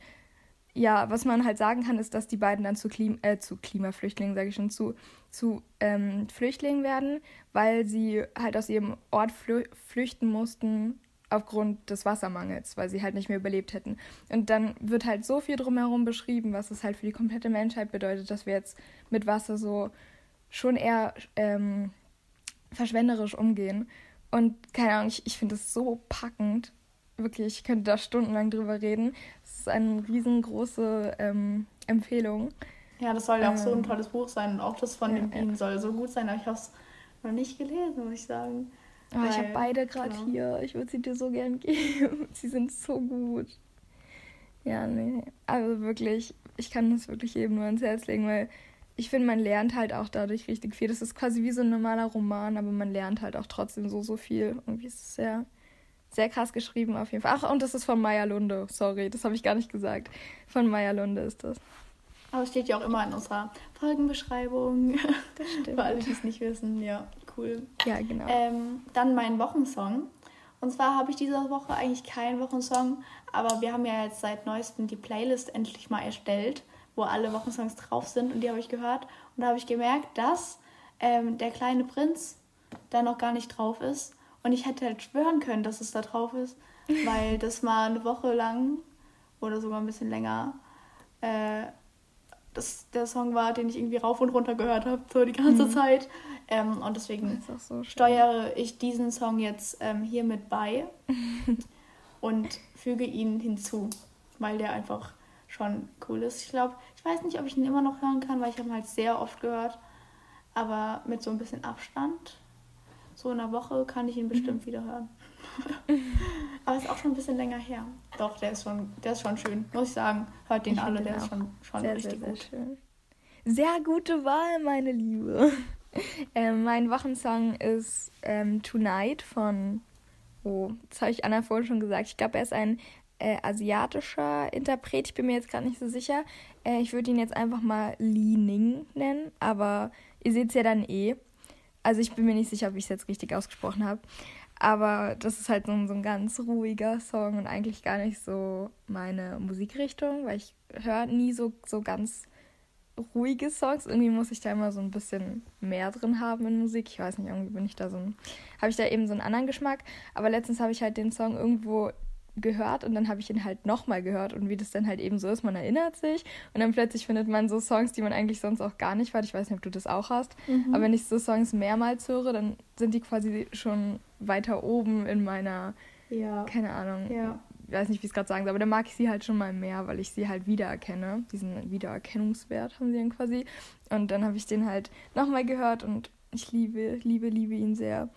ja, was man halt sagen kann, ist, dass die beiden dann zu, Klim äh, zu Klimaflüchtlingen, sage ich schon, zu, zu ähm, Flüchtlingen werden, weil sie halt aus ihrem Ort flü flüchten mussten aufgrund des Wassermangels, weil sie halt nicht mehr überlebt hätten. Und dann wird halt so viel drumherum beschrieben, was es halt für die komplette Menschheit bedeutet, dass wir jetzt mit Wasser so schon eher ähm, verschwenderisch umgehen. Und keine Ahnung, ich, ich finde es so packend wirklich, ich könnte da stundenlang drüber reden. Es ist eine riesengroße ähm, Empfehlung. Ja, das soll ja auch so ein ähm, tolles Buch sein und auch das von ja, den Bienen ja. soll so gut sein, aber ich habe es noch nicht gelesen, muss ich sagen. Aber Weil, ich habe beide gerade genau. hier. Ich würde sie dir so gern *laughs* geben. Sie sind so gut. Ja, nee. Also wirklich, ich kann das wirklich jedem nur ans Herz legen, weil ich finde, man lernt halt auch dadurch richtig viel. Das ist quasi wie so ein normaler Roman, aber man lernt halt auch trotzdem so, so viel. Irgendwie ist es sehr sehr krass geschrieben auf jeden Fall. Ach, und das ist von Maya Lunde. Sorry, das habe ich gar nicht gesagt. Von Maya Lunde ist das. Aber es steht ja auch immer in unserer Folgenbeschreibung. Das *laughs* stimmt. Für alle, die es nicht wissen. Ja, cool. Ja, genau. Ähm, dann mein Wochensong. Und zwar habe ich diese Woche eigentlich keinen Wochensong, aber wir haben ja jetzt seit neuestem die Playlist endlich mal erstellt, wo alle Wochensongs drauf sind und die habe ich gehört. Und da habe ich gemerkt, dass ähm, der kleine Prinz da noch gar nicht drauf ist. Und ich hätte halt schwören können, dass es da drauf ist, *laughs* weil das mal eine Woche lang oder sogar ein bisschen länger äh, das der Song war, den ich irgendwie rauf und runter gehört habe, so die ganze mhm. Zeit. Ähm, und deswegen so steuere ich diesen Song jetzt ähm, hiermit bei *laughs* und füge ihn hinzu, weil der einfach schon cool ist. Ich glaube, ich weiß nicht, ob ich ihn immer noch hören kann, weil ich habe ihn halt sehr oft gehört. Aber mit so ein bisschen Abstand, so in einer Woche, kann ich ihn bestimmt mhm. wieder hören. *laughs* Aber ist auch schon ein bisschen länger her. Doch, der ist schon, der ist schon schön, muss ich sagen. Hört den ich alle, der ist schon, schon sehr, richtig sehr, sehr gut. Schön. Sehr gute Wahl, meine Liebe. *laughs* ähm, mein Wochensong ist ähm, Tonight von, oh, das habe ich Anna vorhin schon gesagt. Ich glaube, er ist ein äh, asiatischer Interpret. Ich bin mir jetzt gerade nicht so sicher. Äh, ich würde ihn jetzt einfach mal Li Ning nennen, aber ihr seht es ja dann eh. Also ich bin mir nicht sicher, ob ich es jetzt richtig ausgesprochen habe. Aber das ist halt so ein, so ein ganz ruhiger Song und eigentlich gar nicht so meine Musikrichtung, weil ich höre nie so, so ganz ruhige Songs. Irgendwie muss ich da immer so ein bisschen mehr drin haben in Musik. Ich weiß nicht, irgendwie bin ich da so ein. Habe ich da eben so einen anderen Geschmack. Aber letztens habe ich halt den Song irgendwo gehört und dann habe ich ihn halt nochmal gehört und wie das dann halt eben so ist, man erinnert sich und dann plötzlich findet man so Songs, die man eigentlich sonst auch gar nicht hört. Ich weiß nicht, ob du das auch hast, mhm. aber wenn ich so Songs mehrmals höre, dann sind die quasi schon weiter oben in meiner, ja. keine Ahnung, ja. ich weiß nicht, wie ich es gerade sagen soll, aber dann mag ich sie halt schon mal mehr, weil ich sie halt wiedererkenne. Diesen Wiedererkennungswert haben sie dann quasi und dann habe ich den halt nochmal gehört und ich liebe, liebe, liebe ihn sehr.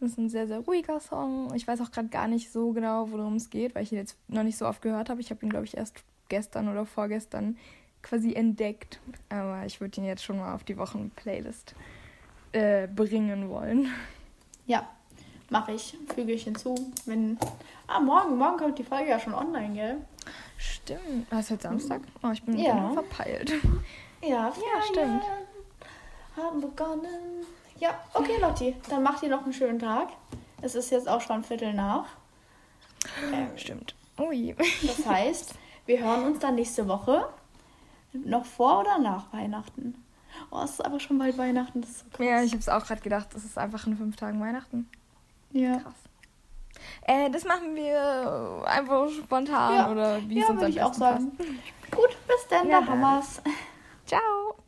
Das ist ein sehr, sehr ruhiger Song. Ich weiß auch gerade gar nicht so genau, worum es geht, weil ich ihn jetzt noch nicht so oft gehört habe. Ich habe ihn, glaube ich, erst gestern oder vorgestern quasi entdeckt. Aber ich würde ihn jetzt schon mal auf die Wochenplaylist äh, bringen wollen. Ja, mache ich. Füge ich hinzu. Wenn. Ah, morgen. Morgen kommt die Folge ja schon online, gell? Stimmt. Ah, ist jetzt Samstag? Oh, ich bin ja. verpeilt. Ja, ja, stimmt. Haben begonnen. Ja, okay, Lotti. Dann macht ihr noch einen schönen Tag. Es ist jetzt auch schon Viertel nach. Ähm, Stimmt. Ui. Das heißt, wir hören uns dann nächste Woche. Noch vor oder nach Weihnachten? Oh, es ist aber schon bald Weihnachten. Das ist so krass. Ja, ich habe es auch gerade gedacht. Es ist einfach in fünf Tagen Weihnachten. Ja. Krass. Äh, das machen wir einfach spontan ja. oder wie ja, es uns am ich auch sagen. Passt. Gut, bis dann, ja, dann haben wir's. Ciao.